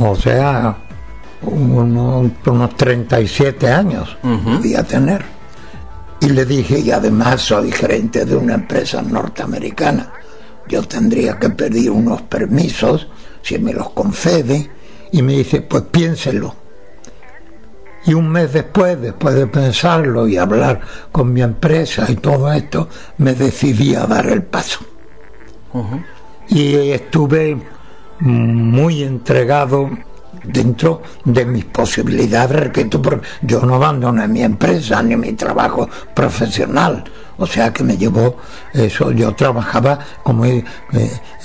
o sea, unos, unos 37 años podía tener. Y le dije, y además soy gerente de una empresa norteamericana, yo tendría que pedir unos permisos, si me los concede, y me dice, pues piénselo. Y un mes después, después de pensarlo y hablar con mi empresa y todo esto, me decidí a dar el paso. Y estuve muy entregado dentro de mis posibilidades, repito, porque yo no abandoné mi empresa ni mi trabajo profesional. O sea que me llevó eso. Yo trabajaba, como he,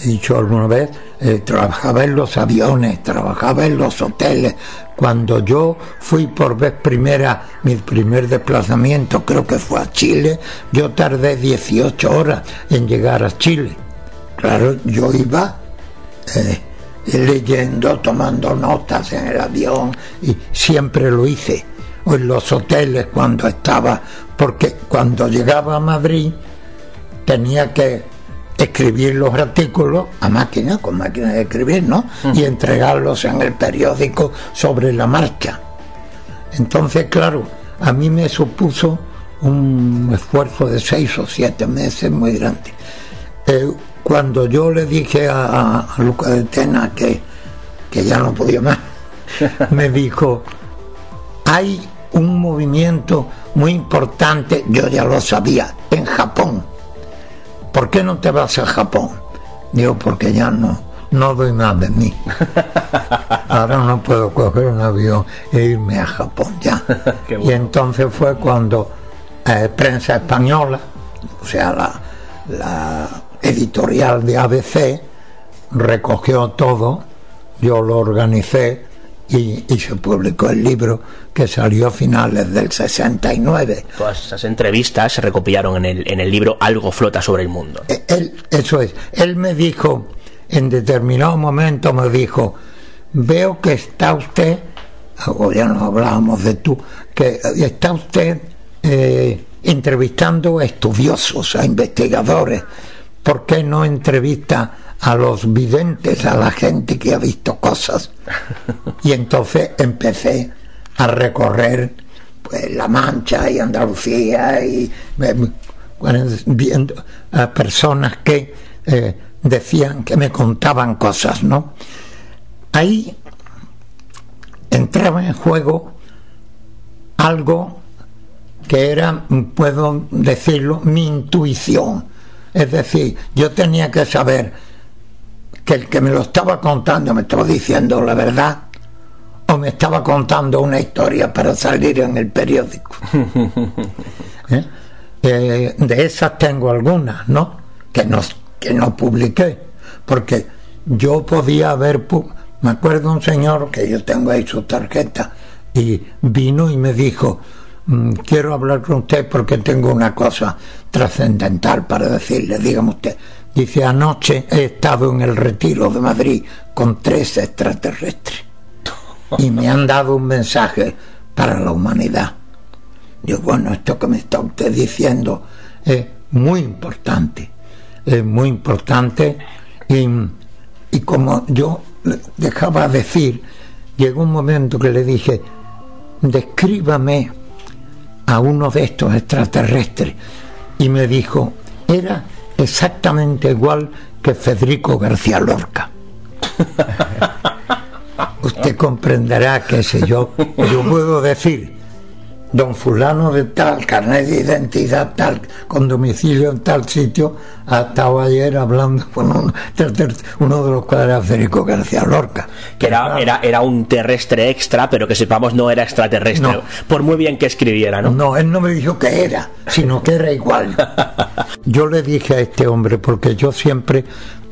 dicho alguna vez, eh, trabajaba en los aviones, trabajaba en los hoteles. Cuando yo fui por vez primera, mi primer desplazamiento, creo que fue a Chile, yo tardé 18 horas en llegar a Chile. Claro, yo iba eh, leyendo, tomando notas en el avión y siempre lo hice. O en los hoteles cuando estaba, porque cuando llegaba a Madrid tenía que escribir los artículos a máquina, con máquina de escribir, ¿no? Y entregarlos en el periódico sobre la marcha. Entonces, claro, a mí me supuso un esfuerzo de seis o siete meses muy grande. Eh, cuando yo le dije a, a Luca de Tena que, que ya no podía más, me dijo, hay un movimiento muy importante, yo ya lo sabía, en Japón. ¿Por qué no te vas a Japón? Digo, porque ya no, no doy más de mí. Ahora no puedo coger un avión e irme a Japón ya. Y entonces fue cuando eh, prensa española, o sea, la, la editorial de ABC recogió todo, yo lo organicé y, y, se publicó el libro que salió a finales del 69. Todas esas entrevistas se recopilaron en el, en el libro Algo flota sobre el mundo. Él, eso es, él me dijo, en determinado momento me dijo, veo que está usted, o ya no hablábamos de tú, que está usted eh, entrevistando a estudiosos, a investigadores, ¿por qué no entrevista a los videntes, a la gente que ha visto cosas? Y entonces empecé a recorrer pues, La Mancha y Andalucía y viendo a personas que eh, decían que me contaban cosas, ¿no? Ahí entraba en juego algo que era, puedo decirlo, mi intuición es decir, yo tenía que saber que el que me lo estaba contando me estaba diciendo la verdad o me estaba contando una historia para salir en el periódico. ¿Eh? Eh, de esas tengo algunas, ¿no? Que no, que no publiqué, porque yo podía haber... Me acuerdo un señor que yo tengo ahí su tarjeta y vino y me dijo, Mm, quiero hablar con usted porque tengo una cosa trascendental para decirle, dígame usted. Dice, anoche he estado en el retiro de Madrid con tres extraterrestres y me han dado un mensaje para la humanidad. Yo, bueno, esto que me está usted diciendo es muy importante, es muy importante y, y como yo dejaba decir, llegó un momento que le dije, descríbame a uno de estos extraterrestres. y me dijo, era exactamente igual que Federico García Lorca. Usted comprenderá que si yo, yo puedo decir, don fulano de tal, carnet de identidad tal, con domicilio en tal sitio, ha estado ayer hablando con uno, uno de los cuadros de Federico García Lorca. Que era, era, era un terrestre extra, pero que sepamos no era extraterrestre, No. por muy bien que escribiera, ¿no? No, él no me dijo que era, sino que era igual. Yo le dije a este hombre, porque yo siempre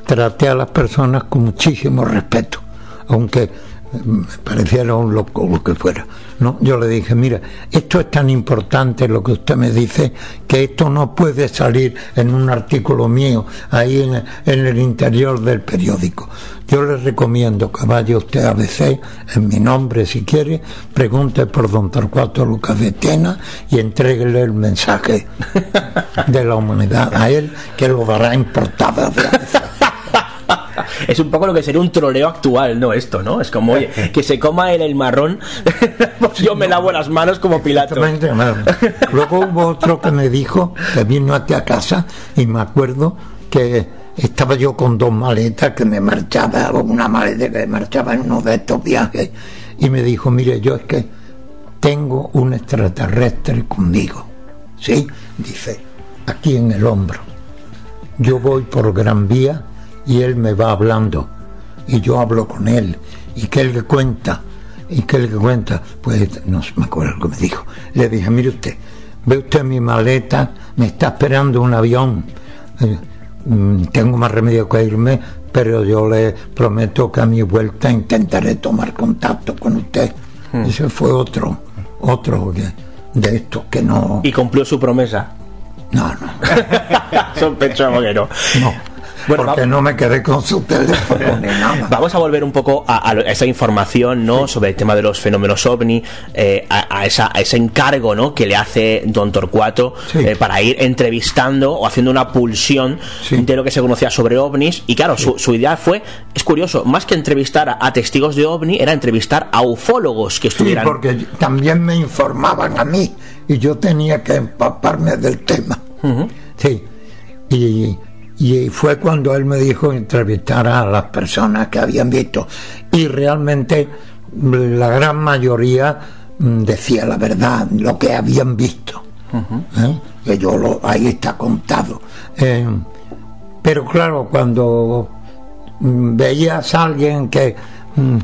traté a las personas con muchísimo respeto, aunque pareciera un loco lo que fuera. No, yo le dije, mira, esto es tan importante lo que usted me dice, que esto no puede salir en un artículo mío ahí en, el interior del periódico. Yo le recomiendo que vaya usted a ABC, en mi nombre si quiere, pregunte por don Torcuato Lucas de Tena y entréguele el mensaje de la humanidad a él, que lo dará en portada de ABC. Es un poco lo que sería un troleo actual, ¿no? Esto, ¿no? Es como, oye, que se coma él el marrón, pues yo me lavo las manos como Pilato. Luego hubo otro que me dijo que vino aquí a casa y me acuerdo que estaba yo con dos maletas que me marchaba, o una maleta que me marchaba en uno de estos viajes y me dijo, mire, yo es que tengo un extraterrestre conmigo, ¿sí? Dice, aquí en el hombro. Yo voy por Gran Vía y él me va hablando. Y yo hablo con él. Y que él le cuenta y que él le cuenta pues no me acuerdo lo que me dijo. Le dije mire usted ve usted mi maleta me está esperando un avión. Eh, mm, tengo más remedio que irme pero yo le prometo que a mi vuelta intentaré tomar contacto con usted Hmm. ese fue otro otro de estos que no Y cumplió su promesa. no no. Sospechaba que no. no Bueno, porque no me quedé con su teléfono ni nada Vamos a volver un poco a, a esa información, ¿no? Sobre el tema de los fenómenos ovni, eh, a, a esa, a ese encargo, ¿no? Que le hace Don Torcuato eh, para ir entrevistando o haciendo una pulsión de lo que se conocía sobre ovnis. Y claro, su, su idea fue, es curioso, más que entrevistar a, testigos de ovni, era entrevistar a ufólogos que Sí, estuvieran. porque también me informaban a mí y yo tenía que empaparme del tema. Sí. Y, y fue cuando él me dijo entrevistar a las personas que habían visto. Y realmente mm, la gran mayoría mm, decía la verdad, lo que habían visto. ¿eh? Que yo lo, ahí está contado. Eh, pero claro, cuando mm, veías a alguien que mm,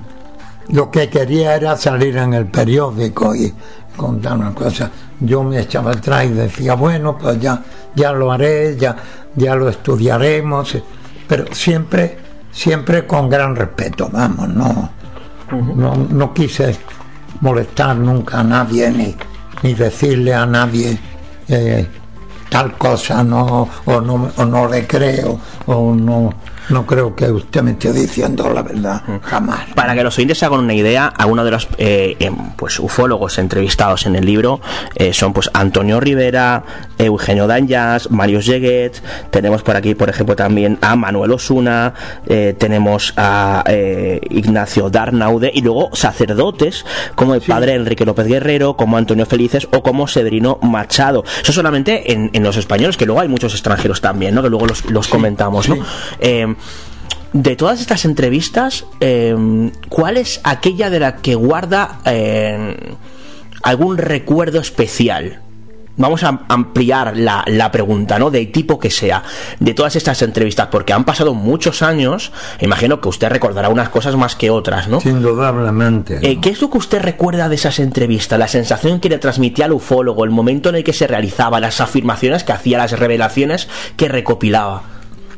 lo que quería era salir en el periódico y contar una cosa. Yo me echaba atrás y decía, bueno, pues ya, ya lo haré, ya, ya lo estudiaremos, pero siempre, siempre con gran respeto, vamos, no, no, no quise molestar nunca a nadie ni, ni decirle a nadie eh, tal cosa, no, o no, o no le creo, o no, no creo que usted me esté diciendo la verdad, jamás. Para que los oyentes se hagan una idea, algunos de los eh, em, pues ufólogos entrevistados en el libro eh, son pues Antonio Rivera, Eugenio Danjas, Marius Yeguet, tenemos por aquí, por ejemplo, también a Manuel Osuna, eh, tenemos a eh, Ignacio Darnaude y luego sacerdotes como el padre Enrique López Guerrero, como Antonio Felices o como Severino Machado. Eso solamente en, en los españoles, que luego hay muchos extranjeros también, ¿no? que luego los, los comentamos. ¿no? Eh, de todas estas entrevistas, eh, ¿cuál es aquella de la que guarda eh, algún recuerdo especial? Vamos a ampliar la, la pregunta, ¿no? Del tipo que sea, de todas estas entrevistas, porque han pasado muchos años, imagino que usted recordará unas cosas más que otras, ¿no? Indudablemente. Eh, ¿Qué es lo que usted recuerda de esas entrevistas? La sensación que le transmitía al ufólogo, el momento en el que se realizaba, las afirmaciones que hacía, las revelaciones que recopilaba.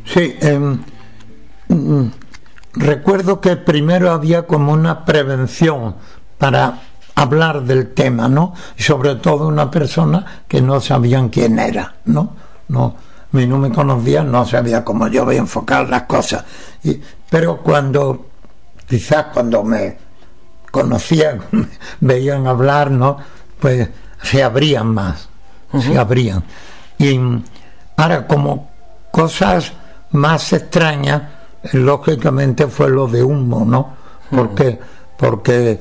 Sí, em, recuerdo que primero había como una prevención para hablar del tema, ¿no? Y sobre todo una persona que no sabían quién era, ¿no? No, y no me conocían, no sabía cómo yo voy a enfocar las cosas. Y- pero cuando, quizás cuando me conocían, veían hablar, ¿no? Pues se abrían más, se abrían. Y ahora como cosas más extrañas, lógicamente fue lo de humo, ¿no? Porque, porque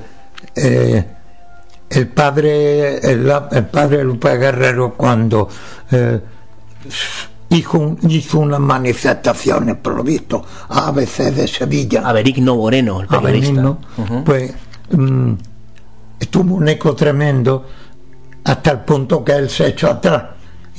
eh, el padre, el, el padre Lupe Guerrero cuando eh, hizo, hizo unas manifestaciones, por lo visto, a ABC de Sevilla. A Berigno Moreno, el periodista. Ujú. pues mm, estuvo un eco tremendo hasta el punto que él se echó atrás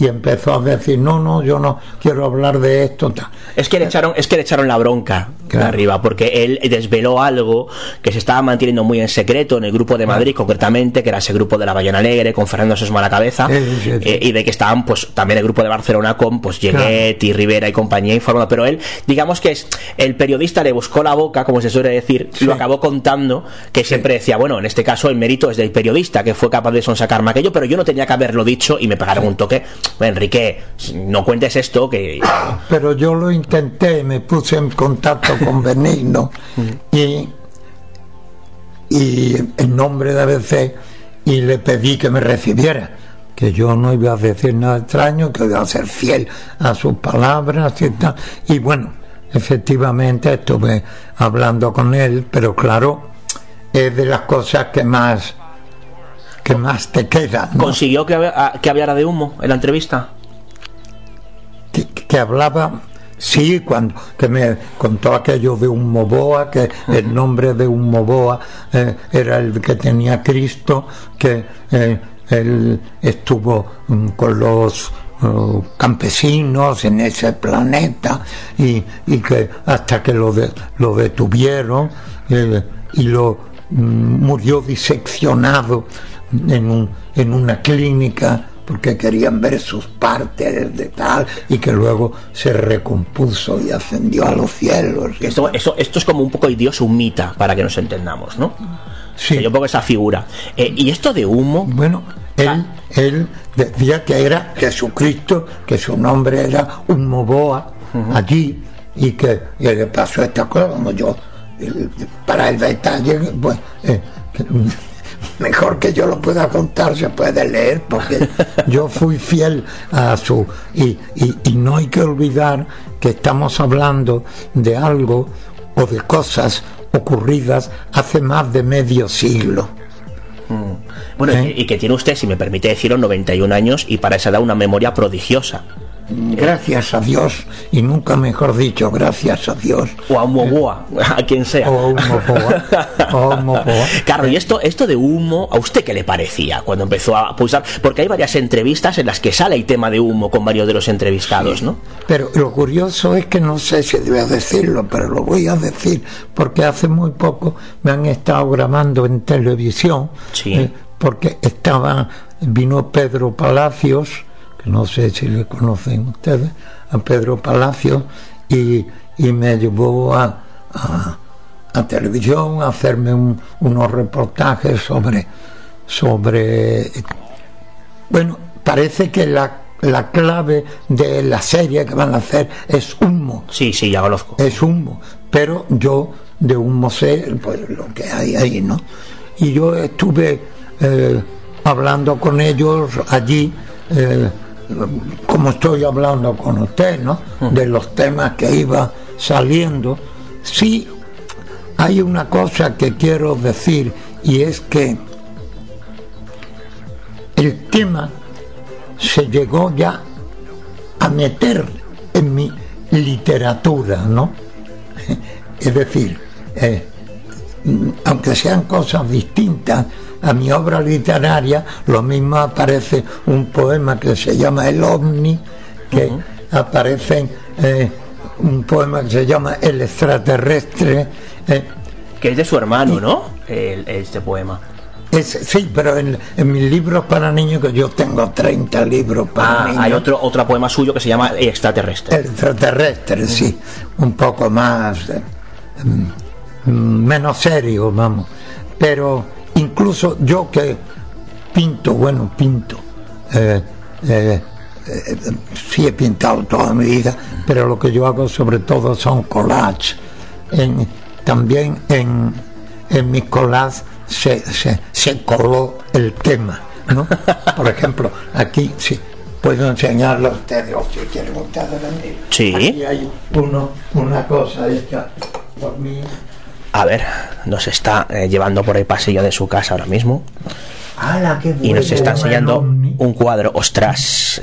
y empezó a decir no no yo no quiero hablar de esto tal. Es que le echaron, es que le echaron la bronca de Claro. arriba, porque él desveló algo que se estaba manteniendo muy en secreto en el grupo de Madrid, concretamente, que era ese grupo de la Ballena Alegre, con Fernando Sesma a la cabeza, Sí, sí, sí. eh, y de que estaban pues también el grupo de Barcelona con pues Lleguet y Rivera y compañía informando. Pero él, digamos que es el periodista le buscó la boca, como se suele decir, lo acabó contando, que siempre decía, bueno, en este caso el mérito es del periodista, que fue capaz de sonsacarme aquello, pero yo no tenía que haberlo dicho y me pegaron un toque. Enrique, no cuentes esto, que pero yo lo intenté me puse en contacto con Benigno y y en nombre de ABC y le pedí que me recibiera que yo no iba a decir nada extraño que iba a ser fiel a sus palabras y tal. Y bueno efectivamente estuve hablando con él pero claro es de las cosas que más que más te quedan ¿no? consiguió que, que hablara de humo en la entrevista. que, que hablaba sí cuando que me contó aquello de un moboa que el nombre de un moboa eh, era el que tenía Cristo que eh, él estuvo mm, con los eh, campesinos en ese planeta y, y que hasta que lo, de- lo detuvieron eh, y lo mm, murió diseccionado en, un- en una clínica porque querían ver sus partes de tal y que luego se recompuso y ascendió a los cielos. Esto, eso- esto es como un poco Dios un mita, para que nos entendamos, ¿no? Sí. un poco esa figura. Eh, y esto de humo. Bueno, él, él decía que era Jesucristo, que su nombre era un moboa allí y que y le pasó esta cosa como yo el- para el detalle pues eh, que- mejor que yo lo pueda contar se puede leer porque yo fui fiel a su y, y, y no hay que olvidar que estamos hablando de algo o de cosas ocurridas hace más de medio siglo. Bueno, y, y que tiene usted, si me permite decirlo, 91 años y para esa edad una memoria prodigiosa. Gracias a Dios, y nunca mejor dicho, gracias a Dios. O a un moboa, a quien sea. O a o a. Claro, y esto, esto de humo, ¿a usted qué le parecía cuando empezó a pulsar? Porque hay varias entrevistas en las que sale el tema de humo con varios de los entrevistados, ¿no? Pero lo curioso es que no sé si debo decirlo, pero lo voy a decir, porque hace muy poco me han estado grabando en televisión, Sí. eh, porque estaba, vino Pedro Palacios, que no sé si le conocen ustedes, a Pedro Palacios, y, y me llevó a, a, a televisión a hacerme un- unos reportajes sobre, sobre bueno, parece que la, la clave de la serie que van a hacer es humo. Sí, sí, ya conozco. Es humo. Pero yo de humo sé pues, lo que hay ahí, ¿no? Y yo estuve eh, hablando con ellos allí, eh, como estoy hablando con usted, ¿no? De los temas que iba saliendo. Sí, hay una cosa que quiero decir y es que el tema se llegó ya a meter en mi literatura, ¿no? Es decir, eh, aunque sean cosas distintas a mi obra literaria, lo mismo aparece un poema que se llama El OVNI, que aparece eh, un poema que se llama El extraterrestre, eh, Que es de su hermano, ¿no? El- este poema. es, sí, pero en, en mis libros para niños, que yo tengo 30 libros para Ah, niños. hay otro, otro poema suyo que se llama Extraterrestre. El extraterrestre, sí, un poco más, eh, mm, menos serio, vamos. Pero incluso yo que pinto, bueno, pinto, eh, eh, eh, sí he pintado toda mi vida, pero lo que yo hago sobre todo son collages. En- también en, en mis collages se, se, se coló el tema, ¿no? Por ejemplo, aquí sí, puedo enseñarlo a ustedes, o si quieren ustedes venir. Sí. Aquí hay uno, una cosa hecha por mí. A ver, nos está eh, llevando por el pasillo de su casa ahora mismo ¡Hala, qué y nos bueno! está enseñando un cuadro, ostras.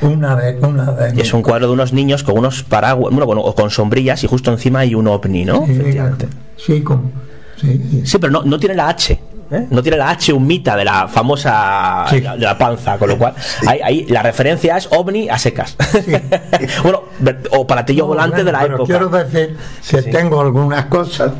Una vez, una vez. Es un cuadro de unos niños con unos paraguas, bueno, bueno, con sombrillas y justo encima hay un ovni, ¿no? Sí, Efectivamente. sí, como- sí, Sí, pero no, no tiene la H. ¿eh? No tiene la H un mita de la famosa Sí. de la panza, con lo cual ahí, ahí la referencia es ovni a secas. bueno, o platillo No, volante bueno, de la pero época. Quiero decir que tengo algunas cosas.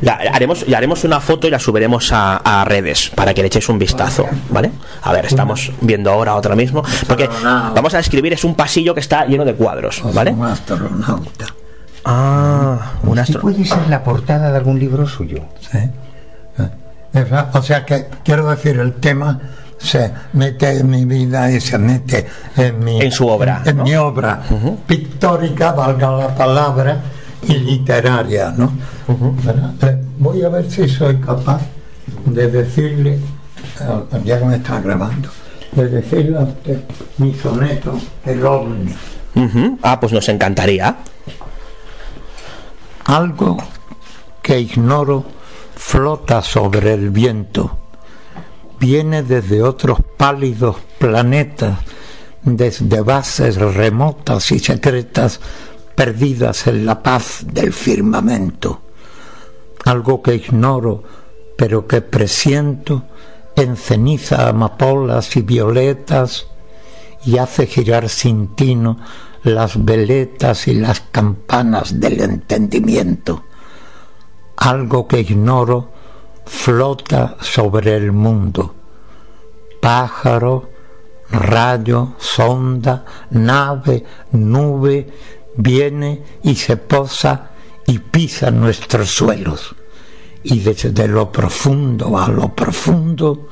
La- haremos, ya haremos una foto y la subiremos a, a redes para que le echéis un vistazo, ¿vale? A ver, estamos viendo ahora otra mismo. Porque vamos a describir, es un pasillo que está lleno de cuadros, ¿vale? Un astronauta. Ah, un astro. Puede ser la portada de algún libro suyo. Sí. O sea que quiero decir, el tema se mete en mi vida y se mete en mi, En su obra, en, ¿no? mi obra pictórica, valga la palabra, y literaria, ¿no? Voy a ver si soy capaz de decirle, eh, ya que me está grabando, de decirle a usted mi soneto, el ovni. Ah, pues nos encantaría. Algo que ignoro flota sobre el viento. Viene desde otros pálidos planetas, desde bases remotas y secretas perdidas en la paz del firmamento. Algo que ignoro, pero que presiento en ceniza amapolas y violetas y hace girar sin tino las veletas y las campanas del entendimiento. Algo que ignoro flota sobre el mundo. Pájaro, rayo, sonda, nave, nube, viene y se posa y pisa nuestros suelos. Y desde lo profundo a lo profundo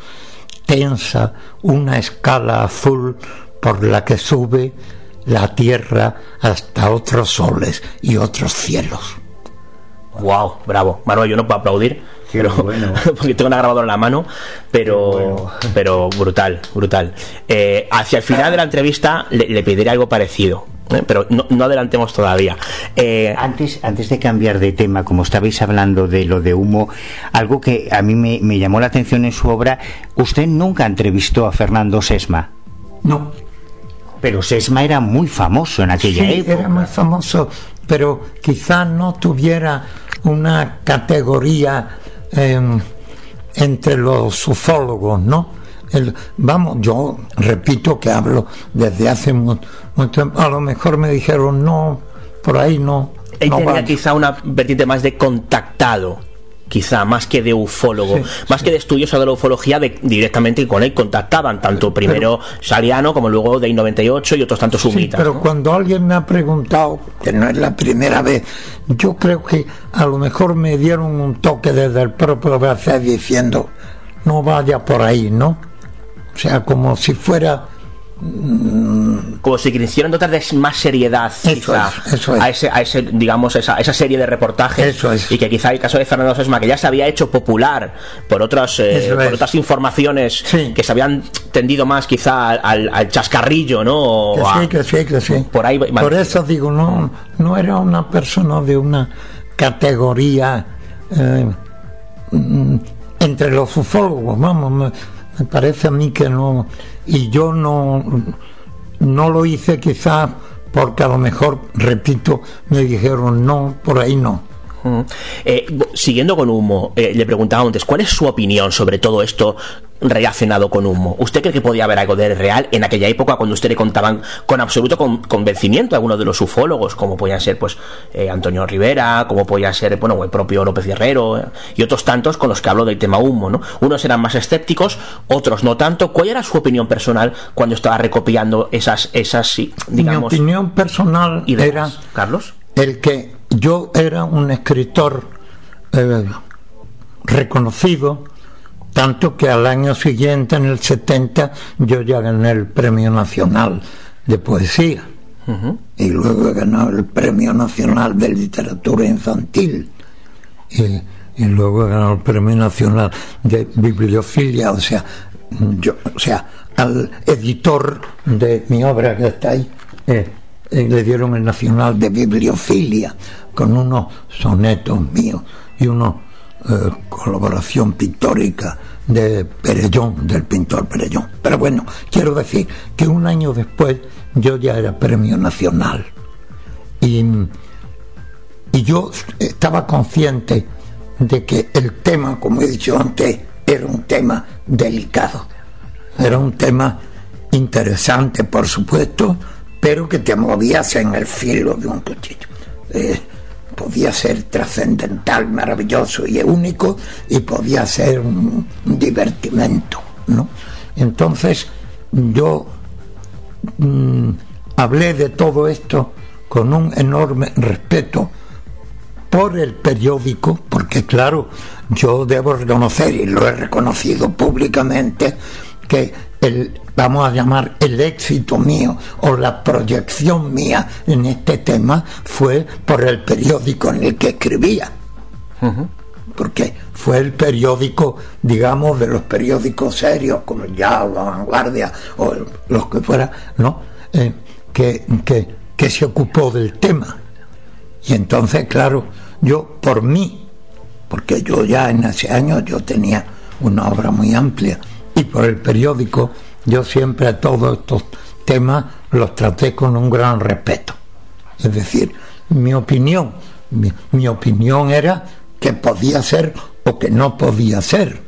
tensa una escala azul por la que sube la tierra hasta otros soles y otros cielos. Wow, bravo. Manuel, yo no puedo aplaudir. pero- porque tengo una grabadora en la mano, pero, pero brutal, brutal. Eh, hacia el final de la entrevista le, le pediré algo parecido. Pero no, no adelantemos todavía. Eh, Antes, antes de cambiar de tema, como estabais hablando de lo de humo, algo que a mí me, me llamó la atención en su obra, usted nunca entrevistó a Fernando Sesma. No. Pero Sesma era muy famoso en aquella Sí, época. era muy famoso, pero quizás no tuviera una categoría em, entre los ufólogos, ¿no? El- vamos, yo repito que hablo desde hace mu- mucho tiempo. A lo mejor me dijeron, no, por ahí no. él no tenía vaya". quizá una vertiente más de contactado. Quizá más que de ufólogo, Sí, más que de estudioso de la ufología, de, directamente con él contactaban tanto primero Saliano como luego Day 98 y otros tantos Sí, sumitas. pero cuando alguien me ha preguntado, que no es la primera vez, yo creo que a lo mejor me dieron un toque desde el propio Garcés diciendo, no vaya por ahí, ¿no? O sea, como si fuera... como si quisieran dotar de más seriedad quizá, es, eso es. a ese a ese digamos esa, esa serie de reportajes y que quizá el caso de Fernando Sesma que ya se había hecho popular por otras eh, Eso por es. otras informaciones que se habían tendido más quizá al, al chascarrillo no O Que a- sí, que sí, que sí. por ahí Por eso digo, no, no era una persona de una categoría eh, mm, entre los ufólogos, vamos, me, parece a mí que no, y yo no, no lo hice quizás porque a lo mejor, repito, me dijeron no, por ahí no. Mm. Eh, siguiendo con humo, eh, le preguntaba antes, ¿cuál es su opinión sobre todo esto relacionado con humo? ¿Usted cree que podía haber algo de real en aquella época cuando usted le contaban con absoluto con- convencimiento a algunos de los ufólogos, como podían ser pues eh, Antonio Rivera, como podía ser bueno el propio López Guerrero eh, y otros tantos con los que hablo del tema humo, ¿no? Unos eran más escépticos, otros no tanto. ¿Cuál era su opinión personal cuando estaba recopilando esas esas sí, digamos Mi opinión personal ideas? era Carlos? el que yo era un escritor eh, reconocido, tanto que al año siguiente, en el 70, yo ya gané el Premio Nacional de Poesía. Y luego he ganado el Premio Nacional de Literatura Infantil. Y, y luego he ganado el Premio Nacional de Bibliofilia. O sea, yo, o sea, al editor de mi obra que está ahí, eh, eh, le dieron el Nacional de Bibliofilia con unos sonetos míos y una colaboración pictórica de Perellón, del pintor Perellón. Pero bueno, quiero decir que un año después yo ya era premio nacional. Y, y yo estaba consciente de que el tema, como he dicho antes, era un tema delicado. Era un tema interesante, por supuesto, pero que te movías en el filo de un cuchillo. Eh, podía ser trascendental, maravilloso y único, y podía ser un, divertimento, ¿no? Entonces, yo mm, hablé de todo esto con un enorme respeto por el periódico, porque claro, yo debo reconocer, y lo he reconocido públicamente, que el, vamos a llamar el éxito mío o la proyección mía en este tema fue por el periódico en el que escribía. Porque fue el periódico, digamos, de los periódicos serios, como el Ya, la Vanguardia o los que fuera, ¿no? Eh, que, que, que se ocupó del tema. Y entonces, claro, yo por mí, porque yo ya en ese año yo tenía una obra muy amplia, y por el periódico, yo siempre a todos estos temas los traté con un gran respeto. Es decir, mi opinión, mi, opinión era que podía ser o que no podía ser.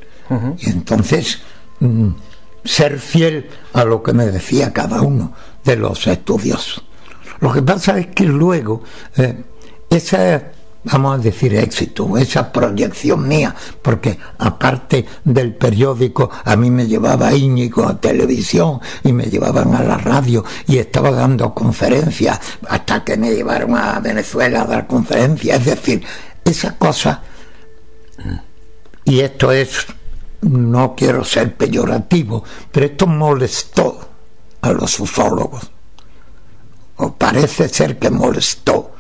Y entonces, mm, ser fiel a lo que me decía cada uno de los estudiosos. Lo que pasa es que luego, eh, esa vamos a decir, éxito, esa proyección mía, porque aparte del periódico, a mí me llevaba Íñigo a televisión y me llevaban a la radio y estaba dando conferencias hasta que me llevaron a Venezuela a dar conferencias, es decir, esa cosa, y esto es, no quiero ser peyorativo, pero esto molestó a los ufólogos, o parece ser que molestó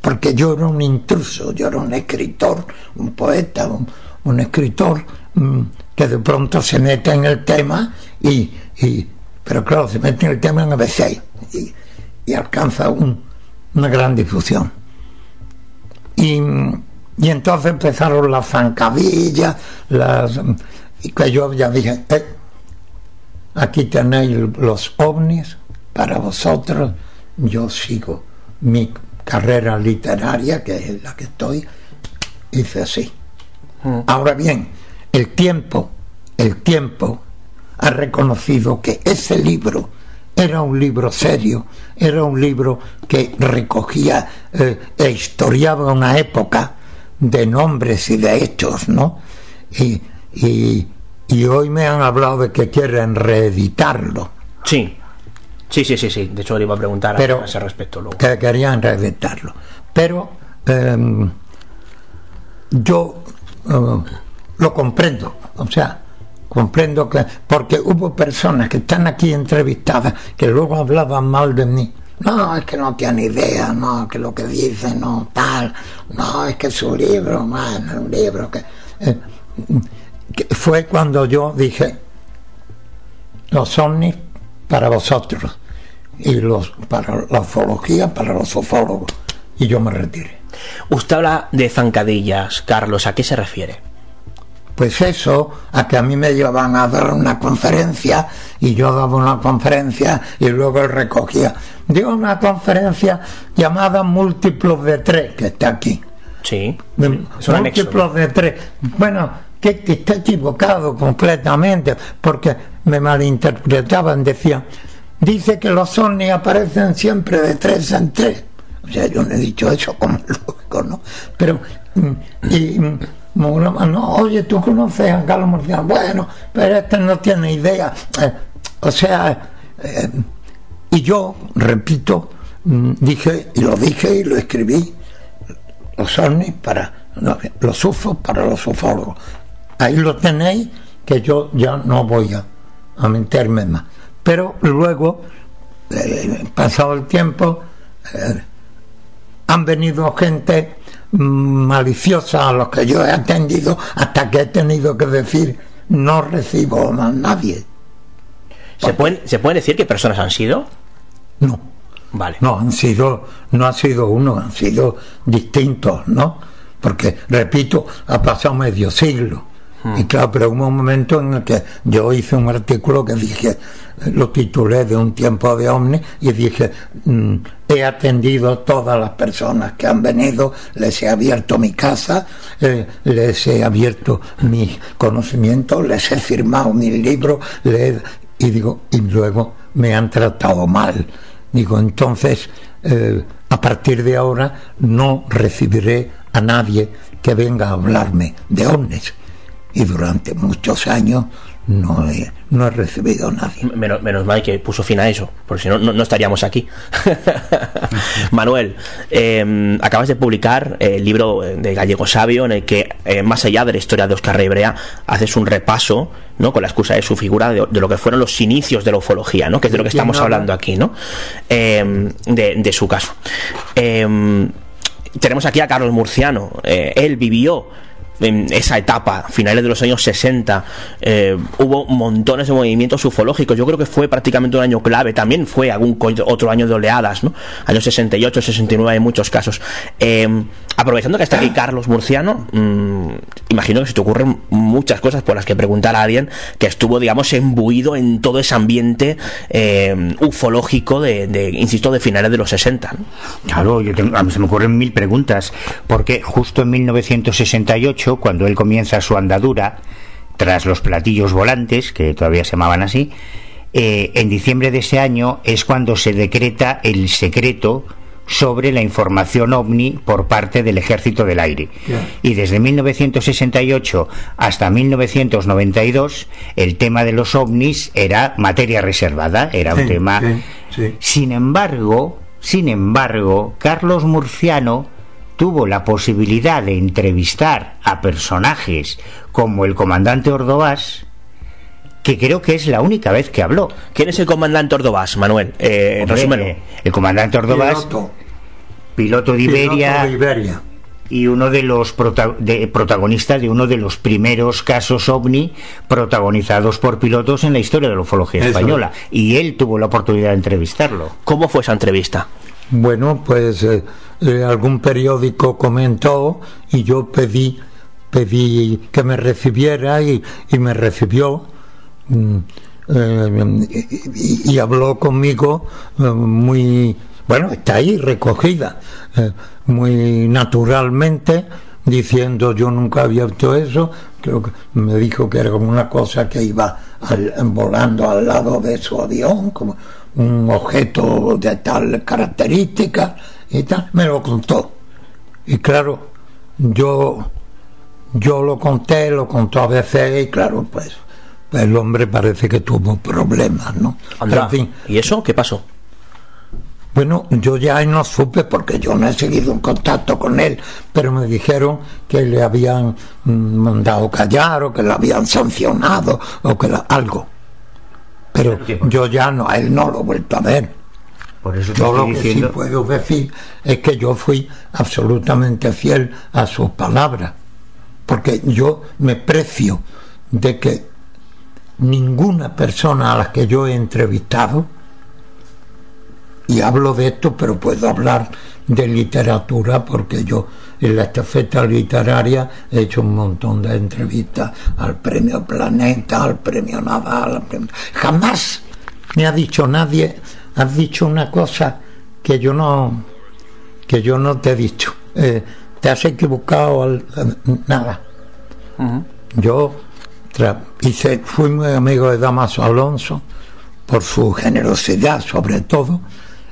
porque yo era un intruso, yo era un escritor, un poeta, un, escritor mm, que de pronto se mete en el tema y, pero claro, se mete en el tema en ABC y, y alcanza una gran difusión. Y, entonces empezaron las zancadillas, las, y que yo ya dije, eh, aquí tenéis los ovnis para vosotros, yo sigo mi carrera literaria, que es la que estoy, hice así. Mm. Ahora bien, el tiempo, el tiempo ha reconocido que ese libro era un libro serio, era un libro que recogía eh, e historiaba una época de nombres y de hechos, ¿no? Y, y, y hoy me han hablado de que quieren reeditarlo. Sí. Sí, sí, sí, sí. De hecho, le iba a preguntar Pero, a ese respecto luego. Que querían reventarlo. Pero em, yo eh, lo comprendo. O sea, comprendo que. Porque hubo personas que están aquí entrevistadas que luego hablaban mal de mí. No, es que no tiene idea, no, que lo que dice no tal, no, es que es un libro, man, un libro que, eh, que fue cuando yo dije los ovnis para vosotros y los para la ufología para los ufólogos y yo me retiré. Usted habla de zancadillas, Carlos, ¿a qué se refiere? Pues eso, a que a mí me llevaban a dar una conferencia y yo daba una conferencia y luego él recogía. Digo una conferencia llamada Múltiplos de Tres, que está aquí. Sí. Múltiplos de Tres. Bueno, que, que está equivocado completamente, porque me malinterpretaban, decían, dice que los ovnis aparecen siempre de tres en tres. O sea, yo no he dicho eso como lógico, ¿no? Pero, mm, y, mm, no, oye, tú conoces a Carlos Murciano, bueno, pero este no tiene idea. Eh, o sea, eh, y yo, repito, mm, dije, y lo dije y lo escribí, los ovnis para, los ufos para los ufólogos. Ahí lo tenéis, que yo ya no voy a, a meterme más. Pero luego, eh, pasado el tiempo, eh, han venido gente maliciosa a los que yo he atendido hasta que he tenido que decir no recibo a nadie. ¿Se puede, ¿Se puede decir qué personas han sido? No. Vale. No, han sido, no ha sido uno, han sido distintos, ¿no? Porque, repito, ha pasado medio siglo Y claro, pero hubo un momento en el que yo hice un artículo que dije, lo titulé de un tiempo de ovni y dije, mm, he atendido a todas las personas que han venido, les he abierto mi casa, eh, les he abierto mis conocimientos, les he firmado mis libros, les y digo, y luego me han tratado mal. Digo, entonces, eh, a partir de ahora no recibiré a nadie que venga a hablarme de ovnis. Y durante muchos años no he, no he recibido a nadie. Menos, menos mal que puso fin a eso, porque si no, no, no estaríamos aquí. Manuel, eh, acabas de publicar el libro de Gallego Sabio, en el que, eh, más allá de la historia de Oscar Rebrea, haces un repaso, ¿no? Con la excusa de su figura, de, de lo que fueron los inicios de la ufología, ¿no? Que es de lo que ¿Quién estamos habla? hablando aquí, ¿no? Eh, de, de su caso. Eh, tenemos aquí a Carlos Murciano. Eh, él vivió en esa etapa, finales de los años 60, eh, hubo montones de movimientos ufológicos. Yo creo que fue prácticamente un año clave. También fue algún otro año de oleadas, ¿no? Años 68, 69 en muchos casos. Eh, aprovechando que está aquí Carlos Murciano, mm, imagino que se te ocurren muchas cosas por las que preguntar a alguien que estuvo, digamos, embuido en todo ese ambiente eh, ufológico de, insisto, de finales de los 60. ¿no? Claro, yo tengo- a mí se me ocurren mil preguntas, porque justo en 1968, cuando él comienza su andadura, tras los platillos volantes, que todavía se llamaban así, eh, en diciembre de ese año es cuando se decreta el secreto sobre la información ovni por parte del Ejército del Aire. Y desde 1968 hasta 1992 el tema de los ovnis era materia reservada, era un Sí, tema... sí, sí. Sin embargo, sin embargo, Carlos Murciano tuvo la posibilidad de entrevistar a personajes como el comandante Ordovás, que creo que es la única vez que habló. ¿Quién es el comandante Ordovás, Manuel? Eh, Hombre, eh, el comandante Ordovás, Piloto. piloto de Iberia, Piloto de Iberia. y uno de los prota- de- protagonistas de uno de los primeros casos ovni protagonizados por pilotos en la historia de la ufología Eso. española. Y él tuvo la oportunidad de entrevistarlo. ¿Cómo fue esa entrevista? Bueno, pues eh, eh, algún periódico comentó y yo pedí pedí que me recibiera y, y me recibió mm, eh, y, habló conmigo eh, muy bueno está ahí recogida muy naturalmente diciendo yo nunca había visto eso creo que me dijo que era como una cosa que iba volando al lado de su avión como un objeto de tal característica y tal me lo contó y claro yo yo lo conté lo contó a veces y claro pues el hombre parece que tuvo problemas no Anda. En fin, ¿Y eso qué pasó? bueno, yo ya no supe porque yo no he seguido en contacto con él, pero me dijeron que le habían mm, mandado callar o que le habían sancionado o que la- algo. Pero yo ya no, a él no lo he vuelto a ver. Por eso Yo lo que diciendo. sí puedo decir es que yo fui absolutamente fiel a sus palabras, porque yo me precio de que ninguna persona a la que yo he entrevistado, y hablo de esto, pero puedo hablar de literatura porque yo en la estafeta literaria he hecho un montón de entrevistas al premio Planeta, al premio Naval, al premio- jamás me ha dicho nadie, has dicho una cosa que yo no que yo no te he dicho. Eh, te has equivocado al- nada. Yo hice, fui muy amigo de Damaso Alonso por su generosidad sobre todo.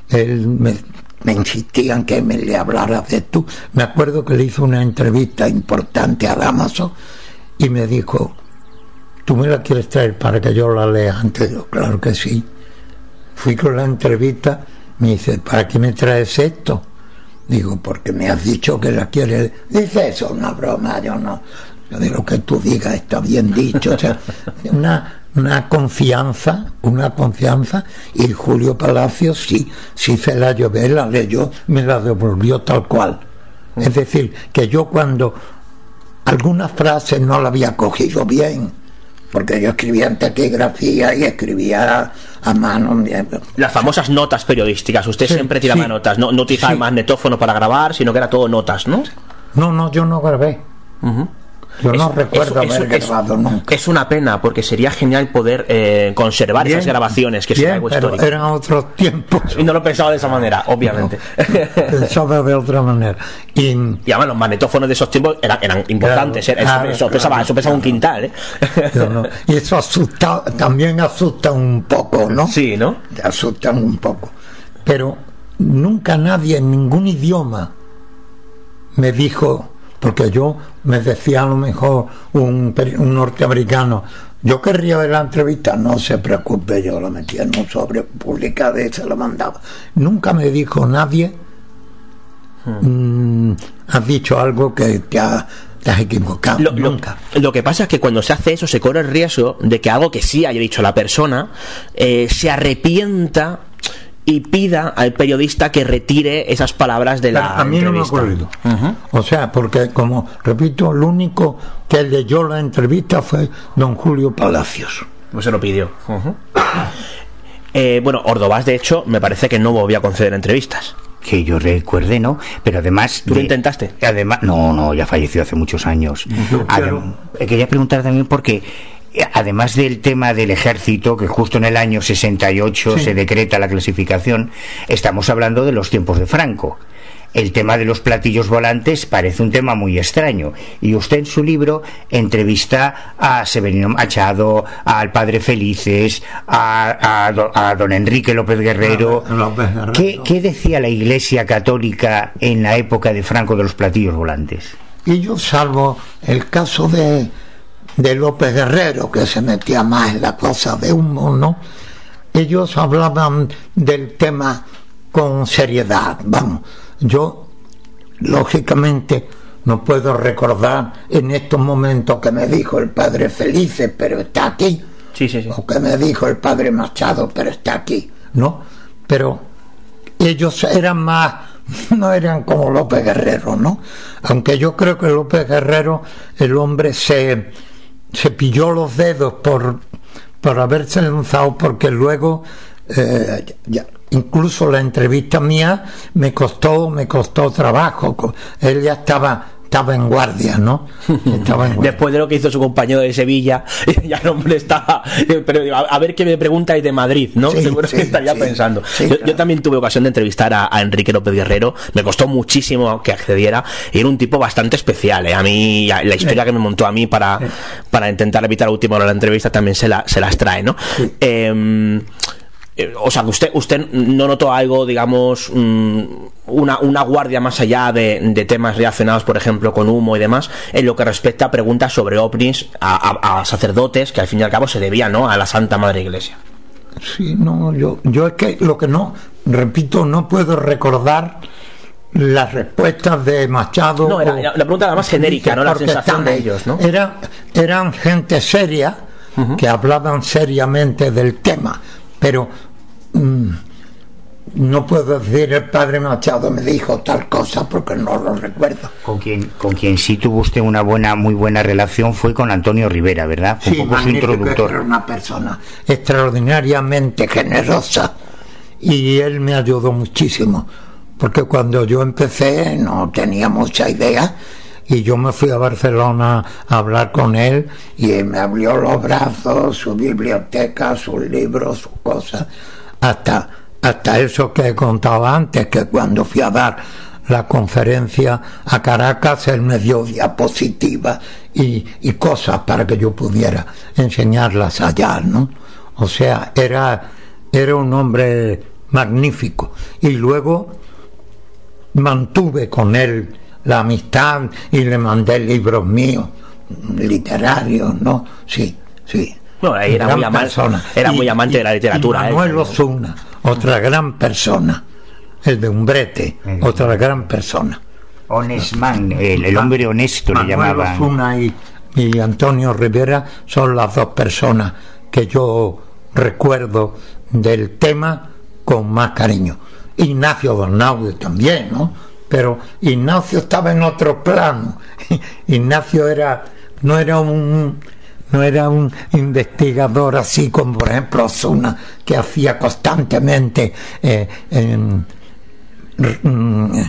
Él me, me insistía en que me le hablara de tú. Me acuerdo que le hizo una entrevista importante a Damaso y me dijo, ¿tú me la quieres traer para que yo la lea antes? Yo, claro que sí. Fui con la entrevista, me dice, ¿para qué me traes esto? Digo, porque me has dicho que la quieres. Dice, eso es una broma, yo no. De lo que tú digas está bien dicho. O sea, una, una confianza, una confianza. Y Julio Palacios sí, sí se la llevé, la leyó, me la devolvió tal cual. Es decir, que yo cuando algunas frases no la había cogido bien, porque yo escribía en taquigrafía y escribía a mano. Las famosas notas periodísticas. Usted Sí, siempre tiraba sí. notas, no, no utilizaba Sí. el magnetófono para grabar, sino que era todo notas, ¿no? No, no, yo no grabé. Yo no Es- recuerdo eso- haber eso- grabado nunca. Es una pena, porque sería genial poder eh, conservar Bien, esas grabaciones, que es bien, algo pero histórico. eran otros tiempos. Y no lo pensaba de esa manera, obviamente. Pensaba de otra manera. Y, Y además los magnetófonos de esos tiempos eran, eran importantes. Claro, eso, claro, eso pesaba, claro, eso pesaba un quintal, ¿eh? no- y eso asusta, también asusta un poco, ¿no? Sí, ¿no? Te asustan un poco. Pero nunca nadie en ningún idioma me dijo, porque yo me decía a lo mejor un, un norteamericano, yo querría ver la entrevista, no se preocupe, yo la metía en un sobre publicada y se la mandaba. Nunca me dijo nadie, mm, has dicho algo que te, ha- te has equivocado. Lo, lo- nunca. lo que pasa es que cuando se hace eso se corre el riesgo de que algo que sí haya dicho la persona eh, se arrepienta y pida al periodista que retire esas palabras de la a mí no me ha entrevista. ocurrido. O sea, porque como repito, el único que leyó la entrevista fue don Julio Palacios. Pues se lo pidió. Eh, bueno, Ordovás, de hecho, me parece que no volvió a conceder entrevistas. Que yo recuerde, ¿no? Pero además... ¿Tú lo de- intentaste? Además, no, no, ya falleció hace muchos años. Adem- eh, quería preguntar también porque además del tema del ejército, que justo en el año 68 Sí. se decreta la clasificación, estamos hablando de los tiempos de Franco. El tema de los platillos volantes parece un tema muy extraño. Y usted en su libro entrevista a Severino Machado, al padre Felices, a, a do- a don Enrique López Guerrero. López Guerrero. ¿Qué, qué decía la Iglesia Católica en la época de Franco de los platillos volantes? Y yo salvo el caso de, de López Guerrero, que se metía más en la cosa de humo, ¿no? Ellos hablaban del tema con seriedad, vamos. Yo, lógicamente, no puedo recordar en estos momentos que me dijo el padre Felice, pero está aquí. Sí, sí, sí. O que me dijo el padre Machado, pero está aquí, ¿no? Pero ellos eran más, no eran como López Guerrero, ¿no? Aunque yo creo que López Guerrero, el hombre se, se pilló los dedos por, por haberse lanzado, porque luego, eh, incluso la entrevista mía me costó, me costó trabajo. Él ya estaba, estaba en guardia, ¿no? Estaba en guardia. Después de lo que hizo su compañero de Sevilla, ya el hombre está. Pero a, a ver qué me preguntáis de Madrid, ¿no? Sí, Seguro sí, que estaría sí, pensando. yo, también tuve ocasión de entrevistar a, a Enrique López Guerrero. Me costó muchísimo que accediera. Y era un tipo bastante especial. ¿eh? A mí, la historia que me montó a mí para, para intentar evitar la última hora de la entrevista también se, la, se las trae, ¿no? Em, eh, o sea, que usted, usted no notó algo, digamos, mm, una, una guardia más allá de, de temas relacionados, por ejemplo, con humo y demás, en lo que respecta a preguntas sobre ovnis a, a- a sacerdotes que al fin y al cabo se debían ¿no? a la Santa Madre Iglesia. Sí, no, yo, yo es que lo que no, repito, no puedo recordar las respuestas de Machado. No, era- o- era- la pregunta era más genérica, ¿no? La sensación de ellos, ¿no? Eran, eran gente seria que hablaban seriamente del tema, pero mm, no puedo decir el padre Machado me dijo tal cosa porque no lo recuerdo. Con quien, con quien sí tuvo usted una buena, muy buena relación fue con Antonio Rivera, ¿verdad? Fue Sí, un poco su introductor. Era una persona extraordinariamente generosa y él me ayudó muchísimo porque cuando yo empecé no tenía mucha idea y yo me fui a Barcelona a hablar con él y él me abrió los brazos, su biblioteca, sus libros, sus cosas, hasta, hasta eso que he contado antes, que cuando fui a dar la conferencia a Caracas, él me dio diapositivas y, y cosas para que yo pudiera enseñarlas allá, ¿no? O sea, era, era un hombre magnífico. Y luego mantuve con él la amistad y le mandé libros míos, literarios, ¿no? Sí, sí. Ahí era muy ama- persona. era muy amante de la literatura, y ¿eh? Manuel Osuna, otra gran persona. El de Umbrete, otra gran persona. Honesman, el, el hombre honesto le Manuel llamaban. Osuna y, y Antonio Rivera son las dos personas que yo recuerdo del tema con más cariño. Ignacio Donaude también, ¿no? Pero Ignacio estaba en otro plano. Ignacio era no era un no era un investigador así como por ejemplo Osuna que hacía constantemente eh, em, mm,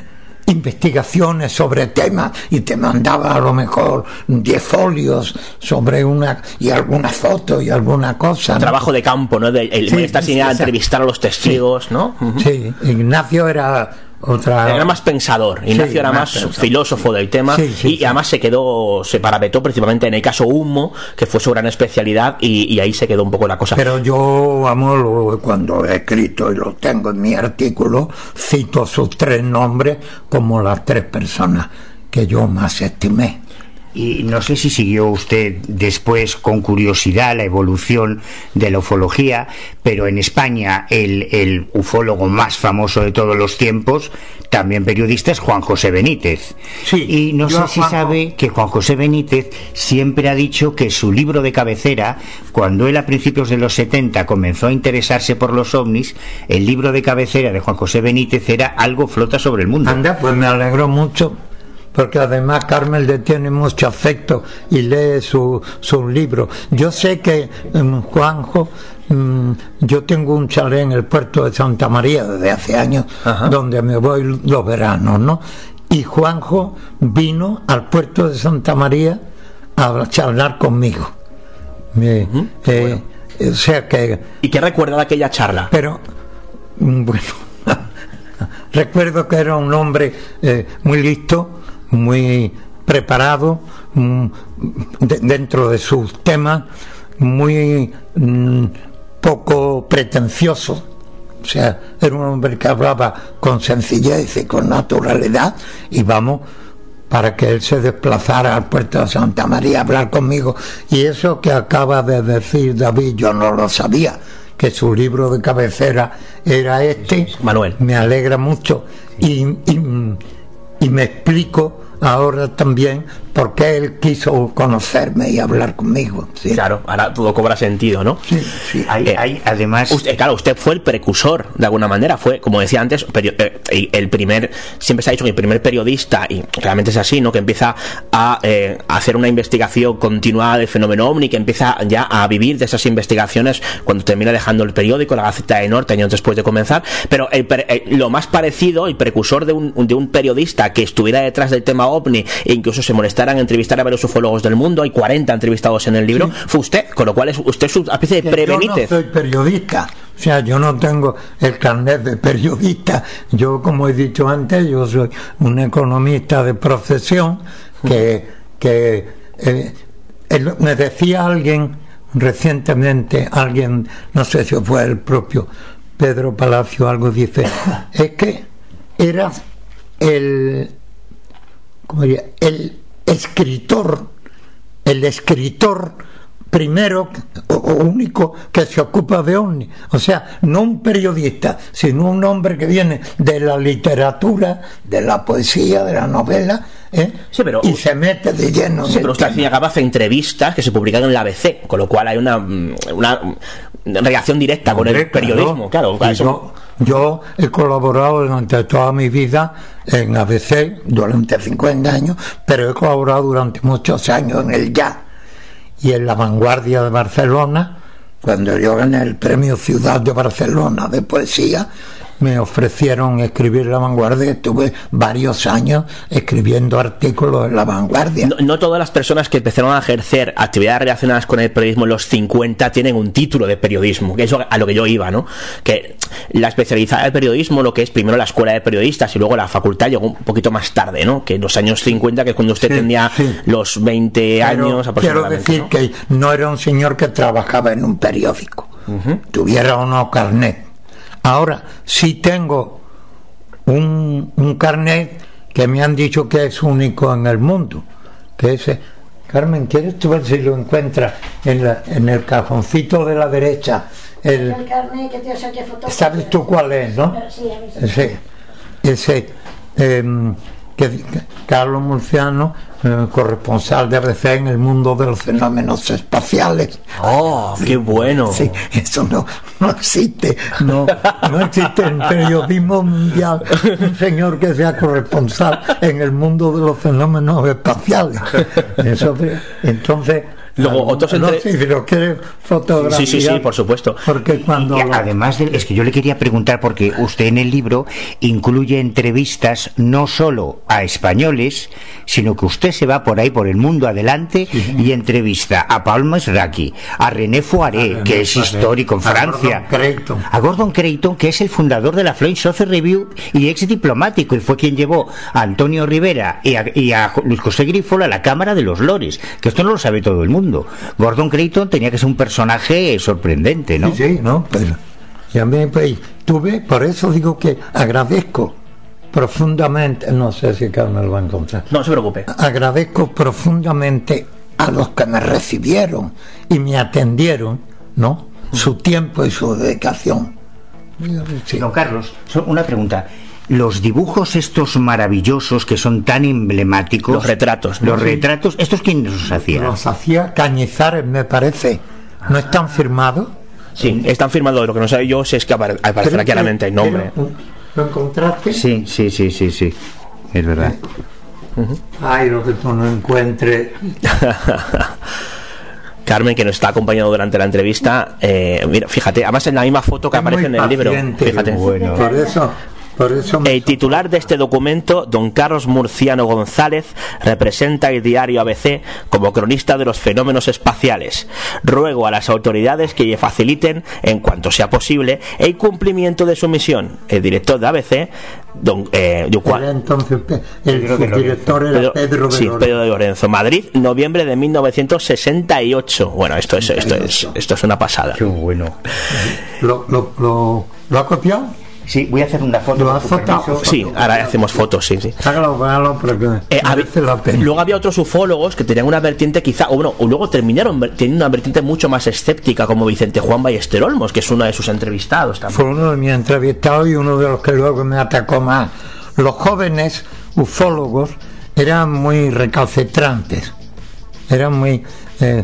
investigaciones sobre temas y te mandaba a lo mejor 10 folios sobre una y alguna foto y alguna cosa. ¿no? Trabajo de campo, ¿no? De, el, Sí, estar sin sí, entrevistar a los testigos, ¿no? Sí, Ignacio era otra. Era más pensador, Ignacio Sí, era más pensador. filósofo del tema Sí, sí, y además se quedó, se parapetó principalmente en el caso Humo, que fue su gran especialidad y, y ahí se quedó un poco la cosa. Pero yo, vamos, lo- cuando he escrito y lo tengo en mi artículo, cito sus tres nombres como las tres personas que yo más estimé. Y no sé si siguió usted después con curiosidad la evolución de la ufología, pero en España el, el ufólogo más famoso de todos los tiempos, también periodista, es Juan José Benítez. y no sé si Juanjo- sabe que Juan José Benítez siempre ha dicho que su libro de cabecera, cuando él a principios de los 70 comenzó a interesarse por los ovnis, el libro de cabecera de Juan José Benítez era Algo flota sobre el mundo. Anda, pues me alegró mucho, porque además Carmen le tiene mucho afecto y lee su- sus libros. Yo sé que mm, Juanjo, mm, yo tengo un chalet en el puerto de Santa María desde hace años, donde me voy los veranos, ¿no? Y Juanjo vino al puerto de Santa María a charlar conmigo. Me- eh, O sea que ¿Y qué recuerda de aquella charla? pero, mm, bueno, recuerdo que era un hombre eh, muy listo, muy preparado, mm, de- dentro de sus temas, muy mm, poco pretencioso. O sea, era un hombre que hablaba con sencillez y con naturalidad y vamos para que él se desplazara al puerto de Santa María a hablar conmigo. Y eso que acaba de decir David, yo no lo sabía, que su libro de cabecera era este. Manuel. Me alegra mucho y, y- y me explico ahora también por qué él quiso conocerme y hablar conmigo. ¿sí? Claro, ahora todo cobra sentido, ¿no? Sí, sí. Hay, Eh, hay, además, Usted, claro, usted fue el precursor, de alguna manera, fue, como decía antes, eh, el el primer, siempre se ha dicho que el primer periodista, y realmente es así, ¿no? Que empieza a eh, hacer una investigación continuada del fenómeno ovni, que empieza ya a vivir de esas investigaciones cuando termina dejando el periódico, la Gaceta de Norte, años después de comenzar. Pero el pre- eh, lo más parecido, el precursor de un, de un periodista que estuviera detrás del tema ovni e incluso se molestara en entrevistar a varios ufólogos del mundo, hay 40 entrevistados en el libro, fue usted, con lo cual es usted es una especie de Que prebenítez. Yo no soy periodista, o sea, yo no tengo el carnet de periodista. Yo, como he dicho antes, yo soy un economista de profesión que, que eh, me decía alguien recientemente, alguien, no sé si fue el propio Pedro Palacio, algo dice, es que era el, ¿cómo diría? el escritor, el escritor primero o, único que se ocupa de ovni. O sea, no un periodista, sino un hombre que viene de la literatura, de la poesía, de la novela, ¿eh? Sí, pero- y se mete de lleno. Sí, pero usted cabo hace entrevistas que se publican en la ABC, con lo cual hay una, mm, una mm, relación directa con el periodismo, claro. Eso- yo, he colaborado durante toda mi vida en ABC durante 50 años, pero he colaborado durante muchos años en el Ya y en la vanguardia de Barcelona. Cuando yo gané el premio Ciudad de Barcelona de poesía, me ofrecieron escribir la vanguardia. y Estuve varios años escribiendo artículos en la vanguardia. no, no todas las personas que empezaron a ejercer actividades relacionadas con el periodismo en los 50 tienen un título de periodismo, que es a lo que yo iba, ¿no? Que la especializada del periodismo, lo que es primero la escuela de periodistas y luego la facultad, llegó un poquito más tarde, ¿no? Que en los años 50, que es cuando usted Sí, tenía sí. los 20 Pero años quiero decir ¿no? que no era un señor que trabajaba en un periódico, tuviera o no carnet. Ahora, sí tengo un, un carnet que me han dicho que es único en el mundo, que es... eh, Carmen, ¿quieres tú ver si lo encuentras en, la- en el cajoncito de la derecha? El, El carnet que te saqué fotos. ¿Sabes tú cuál es, no? Sí, sí. ese, ese em, que, que Carlos Murciano, eh, corresponsal de ABC en el mundo de los fenómenos espaciales. ¡Oh, qué bueno! Sí, eso no, no existe, no, no existe en periodismo mundial un señor que sea corresponsal en el mundo de los fenómenos espaciales. Eso, entonces, Luego, otros no, entre... sí, pero quiere fotografía. Sí, sí, sí, por supuesto. Porque cuando Y lo- además, de- es que yo le quería preguntar, porque usted en el libro incluye entrevistas no solo a españoles, sino que usted se va por ahí, por el mundo adelante, y entrevista a Paul Masraki, a René Foiré, que es Foiré, histórico en a Francia, Gordon Creighton. a Gordon Creighton, que es el fundador de la Flying Saucer Review y ex diplomático, y fue quien llevó a Antonio Rivera y a, y a Luis José Grifol a la Cámara de los Lores, que esto no lo sabe todo el mundo. Gordon Creighton tenía que ser un personaje sorprendente, ¿no? Sí, sí, no, pero y a mí pues, tuve, por eso digo que agradezco profundamente, no sé si Carmen lo va a encontrar, No se preocupe. agradezco profundamente a los que me recibieron y me atendieron, ¿no? Su tiempo y su dedicación. Sí. Don Carlos, una pregunta. Los dibujos estos maravillosos que son tan emblemáticos. Los retratos, ¿no? Los retratos, ¿estos quiénes los hacían? Los hacía Cañizares, me parece. ¿No están firmados? Sí, están firmados. Lo que no sé yo es que apare- aparecerá claramente el nombre. ¿Lo encontraste? Sí, sí, sí, sí, sí. Es verdad. Ay, lo que tú no encuentres. Carmen, que nos está acompañando durante la entrevista. eh, mira, fíjate, además en la misma foto que Es aparece en el libro. Fíjate. Por eso, por eso El titular de este documento, don Carlos Murciano González, representa el diario ABC como cronista de los fenómenos espaciales. Ruego a las autoridades que le faciliten, en cuanto sea posible, el cumplimiento de su misión. El director de ABC, don eh, Era entonces el subdirector era Pedro- Pedro de sí. Pedro de Lorenzo. Madrid, noviembre de 1968. Bueno, esto es, esto es, esto es una pasada. Qué bueno. ¿Lo, lo, lo, ¿Lo ha copiado? Sí, voy a hacer una foto. Permiso. Sí, ahora hacemos fotos, sí, sí. Hágalo, hágalo, porque Eh, hab- luego había otros ufólogos que tenían una vertiente quizá, o bueno, o luego terminaron teniendo una vertiente mucho más escéptica, como Vicente Juan Ballester Olmos, que es uno de sus entrevistados también. Fue uno de mis entrevistados y uno de los que luego me atacó más. Los jóvenes ufólogos eran muy recalcitrantes, eran muy eh,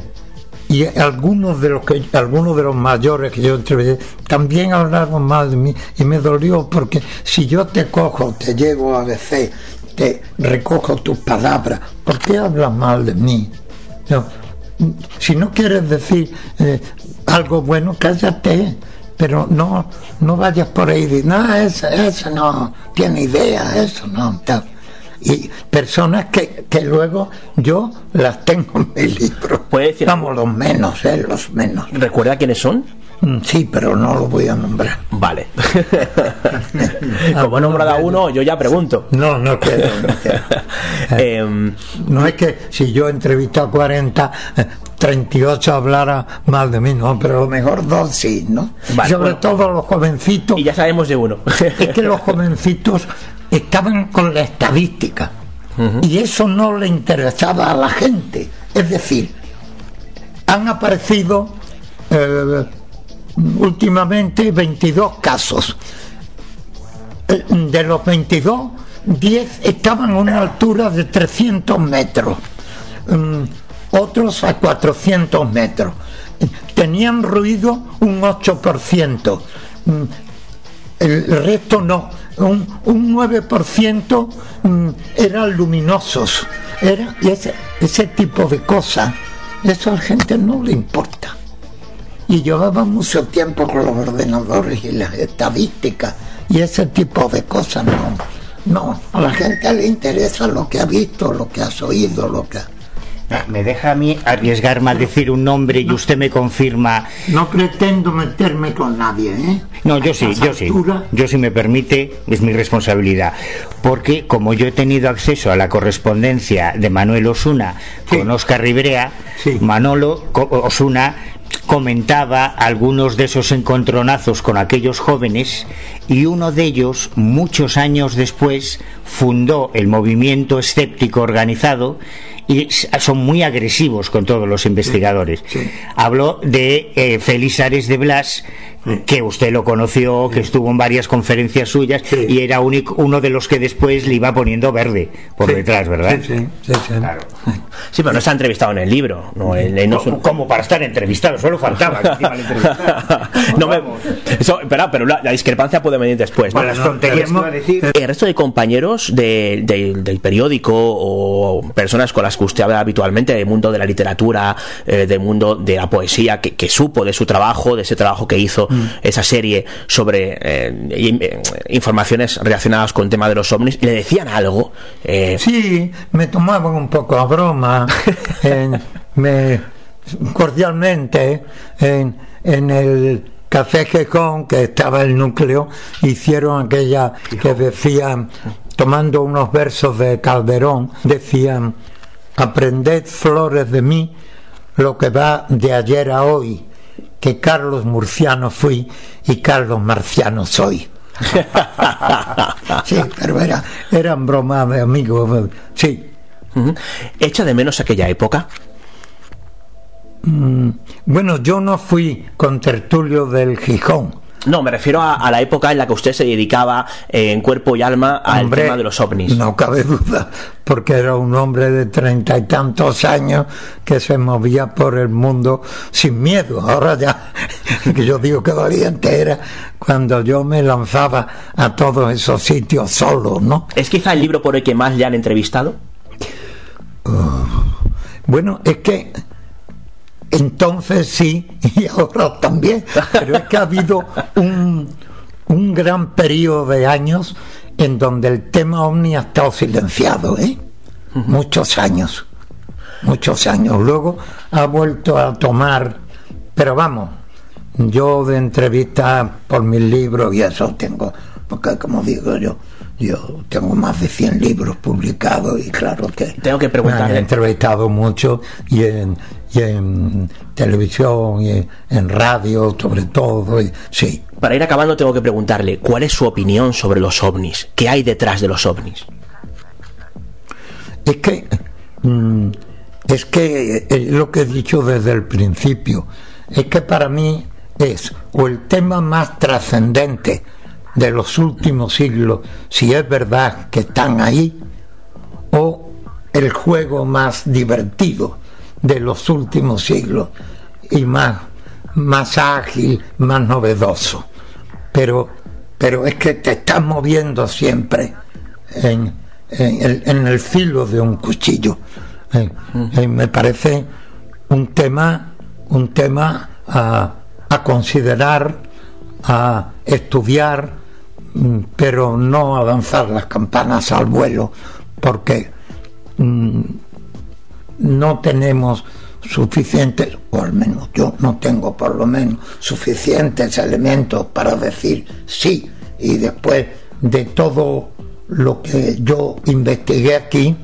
y algunos de los que algunos de los mayores que yo entrevisté también hablaron mal de mí y me dolió porque si yo te cojo, te llevo a veces, te recojo tus palabras, ¿por qué hablas mal de mí? No, si no quieres decir eh, algo bueno, cállate, pero no, no vayas por ahí y no, ese, ese no tiene idea, eso no. tal". Y personas que, que luego yo las tengo en mi libro. ¿Puede decir? Vamos, los menos, eh, los menos. ¿Recuerda quiénes son? Mm, Sí, pero no lo voy a nombrar. Vale. Como he nombrado a uno, yo ya pregunto. No, no quiero, no quiero. Em, No es que si yo entrevisto a 40, eh, 38 hablara mal de mí, no, pero a lo mejor dos sí, ¿no? Vale, Sobre bueno. todo los jovencitos. y ya sabemos de uno. es que los jovencitos estaban con la estadística y eso no le interesaba a la gente. Es decir, han aparecido eh, últimamente 22 casos. Eh, De los 22, 10 estaban a una altura de 300 metros, Mm, otros a 400 metros. Tenían ruido un 8%. Mm, el resto no, un, un 9% mm, eran luminosos. Era, ese, ese tipo de cosas, eso a la gente no le importa. Y llevaba mucho tiempo con los ordenadores y las estadísticas y ese tipo de cosas no. No, a la gente le interesa lo que ha visto, lo que has oído, lo que... Ah, Me deja a mí arriesgarme a decir un nombre y usted me confirma. No pretendo meterme con nadie, ¿eh? No, yo sí, yo sí. Yo si me permite, es mi responsabilidad. Porque como yo he tenido acceso a la correspondencia de Manuel Osuna con Oscar Ribrea, Manolo Co- Osuna comentaba algunos de esos encontronazos con aquellos jóvenes y uno de ellos, muchos años después, fundó el movimiento escéptico organizado y son muy agresivos con todos los investigadores. Habló de eh, Félix Ares de Blas, que usted lo conoció, que estuvo en varias conferencias suyas y era único- uno de los que después le iba poniendo verde por detrás, ¿verdad? Sí, sí, sí, sí. Sí, pero no está entrevistado en el libro. No, Como para estar entrevistado, solo faltaba. no me, eso, espera, pero la, la discrepancia puede venir después. ¿no? Bueno, las tonterías decir. El resto de compañeros de- de- del periódico o personas con las las que usted habla habitualmente, del mundo de la literatura, eh, del mundo de la poesía, que, que supo de su trabajo, de ese trabajo que hizo, Mm. esa serie sobre eh, eh, informaciones relacionadas con el tema de los ovnis, ¿le decían algo? Eh, Sí, me tomaban un poco a broma, en- me, cordialmente, en, en el Café Gijón, que estaba el núcleo, hicieron aquella que decían, tomando unos versos de Calderón, decían, aprended flores de mí lo que va de ayer a hoy, que Carlos Murciano fui y Carlos Marciano soy. sí, pero era, eran bromas de amigos, sí. ¿Echa de menos aquella época? Mm, Bueno, yo no fui con tertulio del Gijón. No, me refiero a, a la época en la que usted se dedicaba eh, en cuerpo y alma al Hombre, tema de los ovnis. No cabe duda, porque era un hombre de treinta y tantos años que se movía por el mundo sin miedo. Ahora ya, que yo digo que valiente era cuando yo me lanzaba a todos esos sitios solo, ¿no? ¿Es quizá el libro por el que más le han entrevistado? Bueno, es que entonces sí, y ahora también, pero es que ha habido un, un gran periodo de años en donde el tema ovni ha estado silenciado, ¿eh? Muchos años, muchos años. Luego ha vuelto a tomar, pero vamos, yo de entrevistas por mis libros y eso tengo, porque como digo yo, yo tengo más de 100 libros publicados y claro que Tengo que me preguntarle- han entrevistado mucho y en, y en televisión y en, en radio sobre todo y, sí Para ir acabando tengo que preguntarle, ¿cuál es su opinión sobre los ovnis? ¿Qué hay detrás de los ovnis? es que mm, es que eh, lo que he dicho desde el principio es que para mí es o el tema más trascendente de los últimos siglos si es verdad que están ahí o el juego más divertido de los últimos siglos y más más ágil, más novedoso. Pero pero es que te estás moviendo siempre en, en el, en el filo de un cuchillo. Eh, eh, me parece un tema un tema a, a considerar, a estudiar, mm, pero no a lanzar las campanas al vuelo, porque mm, no tenemos suficientes, o al menos yo no tengo por lo menos suficientes elementos para decir sí, y después de todo lo que yo investigué aquí,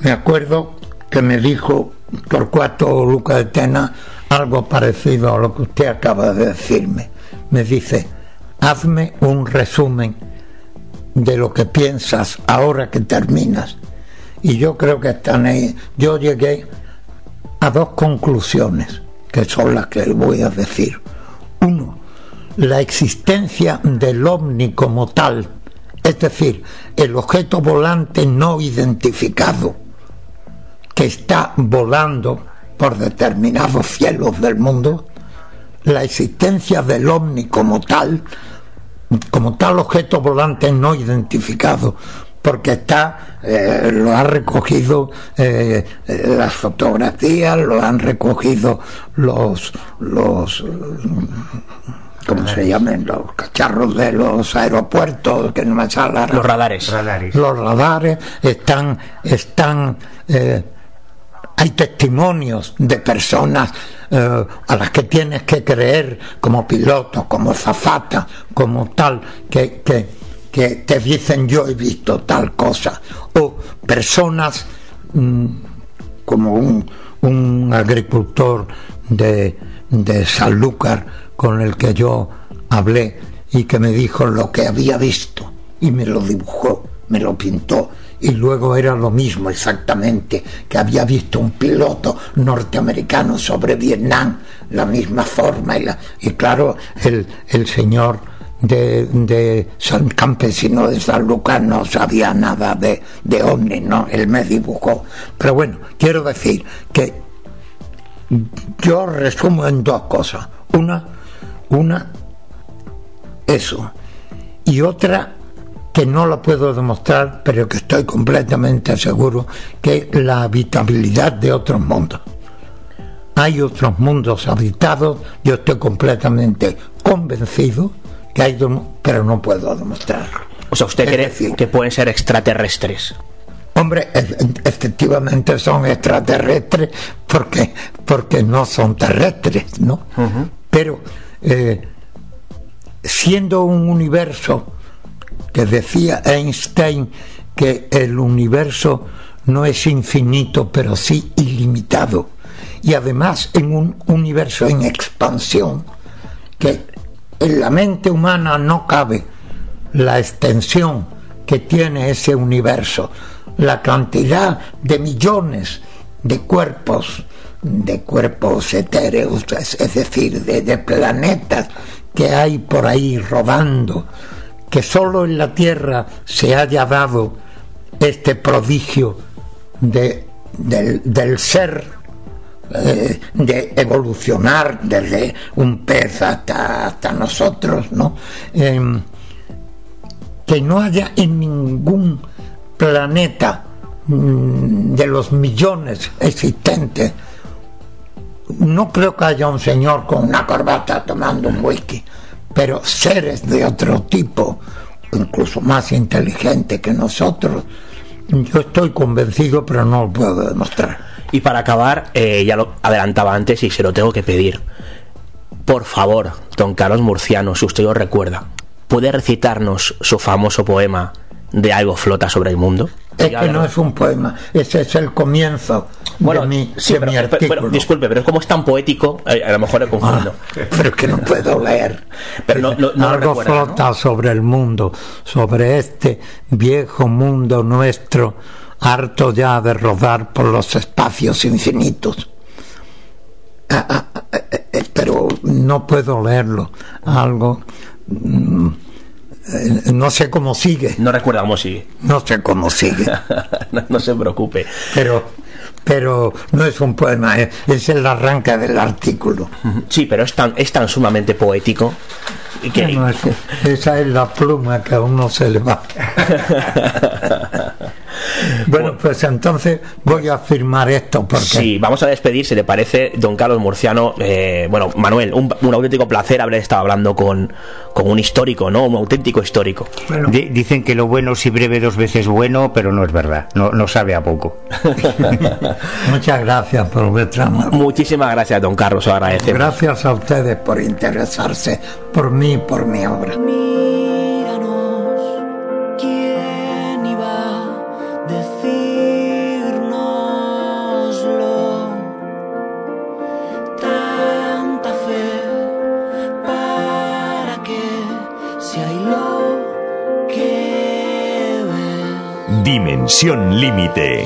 me acuerdo que me dijo Torcuato Luca de Tena algo parecido a lo que usted acaba de decirme. Me dice, hazme un resumen de lo que piensas ahora que terminas. Y yo creo que están ahí. Yo llegué a dos conclusiones, que son las que voy a decir. Uno, la existencia del ovni como tal, es decir, el objeto volante no identificado que está volando por determinados cielos del mundo, la existencia del ovni como tal, como tal objeto volante no identificado, porque está, eh, lo ha recogido eh, eh, las fotografías, lo han recogido los, los ¿cómo se llaman? Los cacharros de los aeropuertos, que no me sale Los radares. los radares están están eh, hay testimonios de personas eh, a las que tienes que creer como piloto, como zafata, como tal, que, que, que te dicen yo he visto tal cosa, o personas mm, como un, un agricultor de, de Sanlúcar con el que yo hablé y que me dijo lo que había visto y me lo dibujó, me lo pintó. Y luego era lo mismo exactamente que había visto un piloto norteamericano sobre Vietnam, la misma forma y, la, y claro, el, el señor de, San Campesino de San Lucas no sabía nada de, de ¿no? Él me dibujó. Pero bueno, quiero decir que yo resumo en dos cosas. Una, una, eso. Y otra, que no la puedo demostrar, pero que estoy completamente seguro que la habitabilidad de otros mundos. Hay otros mundos habitados, yo estoy completamente convencido que hay, pero no puedo demostrarlo. O sea, ¿usted cree que pueden ser extraterrestres? Hombre, efectivamente son extraterrestres porque, porque no son terrestres, ¿no? Pero eh, siendo un universo que decía Einstein que el universo no es infinito, pero sí ilimitado, y además en un universo en expansión, que en la mente humana no cabe la extensión que tiene ese universo, la cantidad de millones de cuerpos, de cuerpos etéreos, es, decir, de, planetas que hay por ahí rodando, que solo en la Tierra se haya dado este prodigio de, del, ser, eh, de evolucionar desde un pez hasta, hasta nosotros, ¿no? Em, que no haya en ningún planeta mm, de los millones existentes, no creo que haya un señor con una corbata tomando un whisky pero seres de otro tipo, incluso más inteligentes que nosotros, yo estoy convencido, pero no lo puedo demostrar. Y para acabar, eh, ya lo adelantaba antes y se lo tengo que pedir. Por favor, don Carlos Murciano, si usted lo recuerda, ¿puede recitarnos su famoso poema de algo flota sobre el mundo? Es que no es un poema, ese es el comienzo bueno, de mi, sí, de pero, mi pero- artículo. pero, disculpe, pero como es tan poético, eh, a lo mejor le confundo. pero es que no puedo leer. Pero no, no, no lo Algo flota sobre el mundo, sobre este viejo mundo nuestro, harto ya de rodar por los espacios infinitos. Ah, ah, ah, eh, eh, pero no puedo leerlo. Algo. mm, eh, no sé cómo sigue. No recuerda cómo sigue. No sé cómo sigue. no, no se preocupe. Pero, pero no es un poema, eh, es el arranque del artículo. Sí, pero es tan, es tan sumamente poético y que Bueno, esa es la pluma que a uno se le va. bueno, pues entonces voy a firmar esto porque Sí, vamos a despedir, si le parece, don Carlos Murciano. eh, bueno, Manuel, un, un auténtico placer haber estado hablando con, con un histórico, ¿no? Un auténtico histórico. Di- dicen que lo bueno si breve dos veces bueno, pero no es verdad. No, no sabe a poco. muchas gracias por vuestra amabilidad. Muchísimas gracias, don Carlos, os agradecemos. Gracias a ustedes por interesarse por mí y por mi obra. Dimensión límite.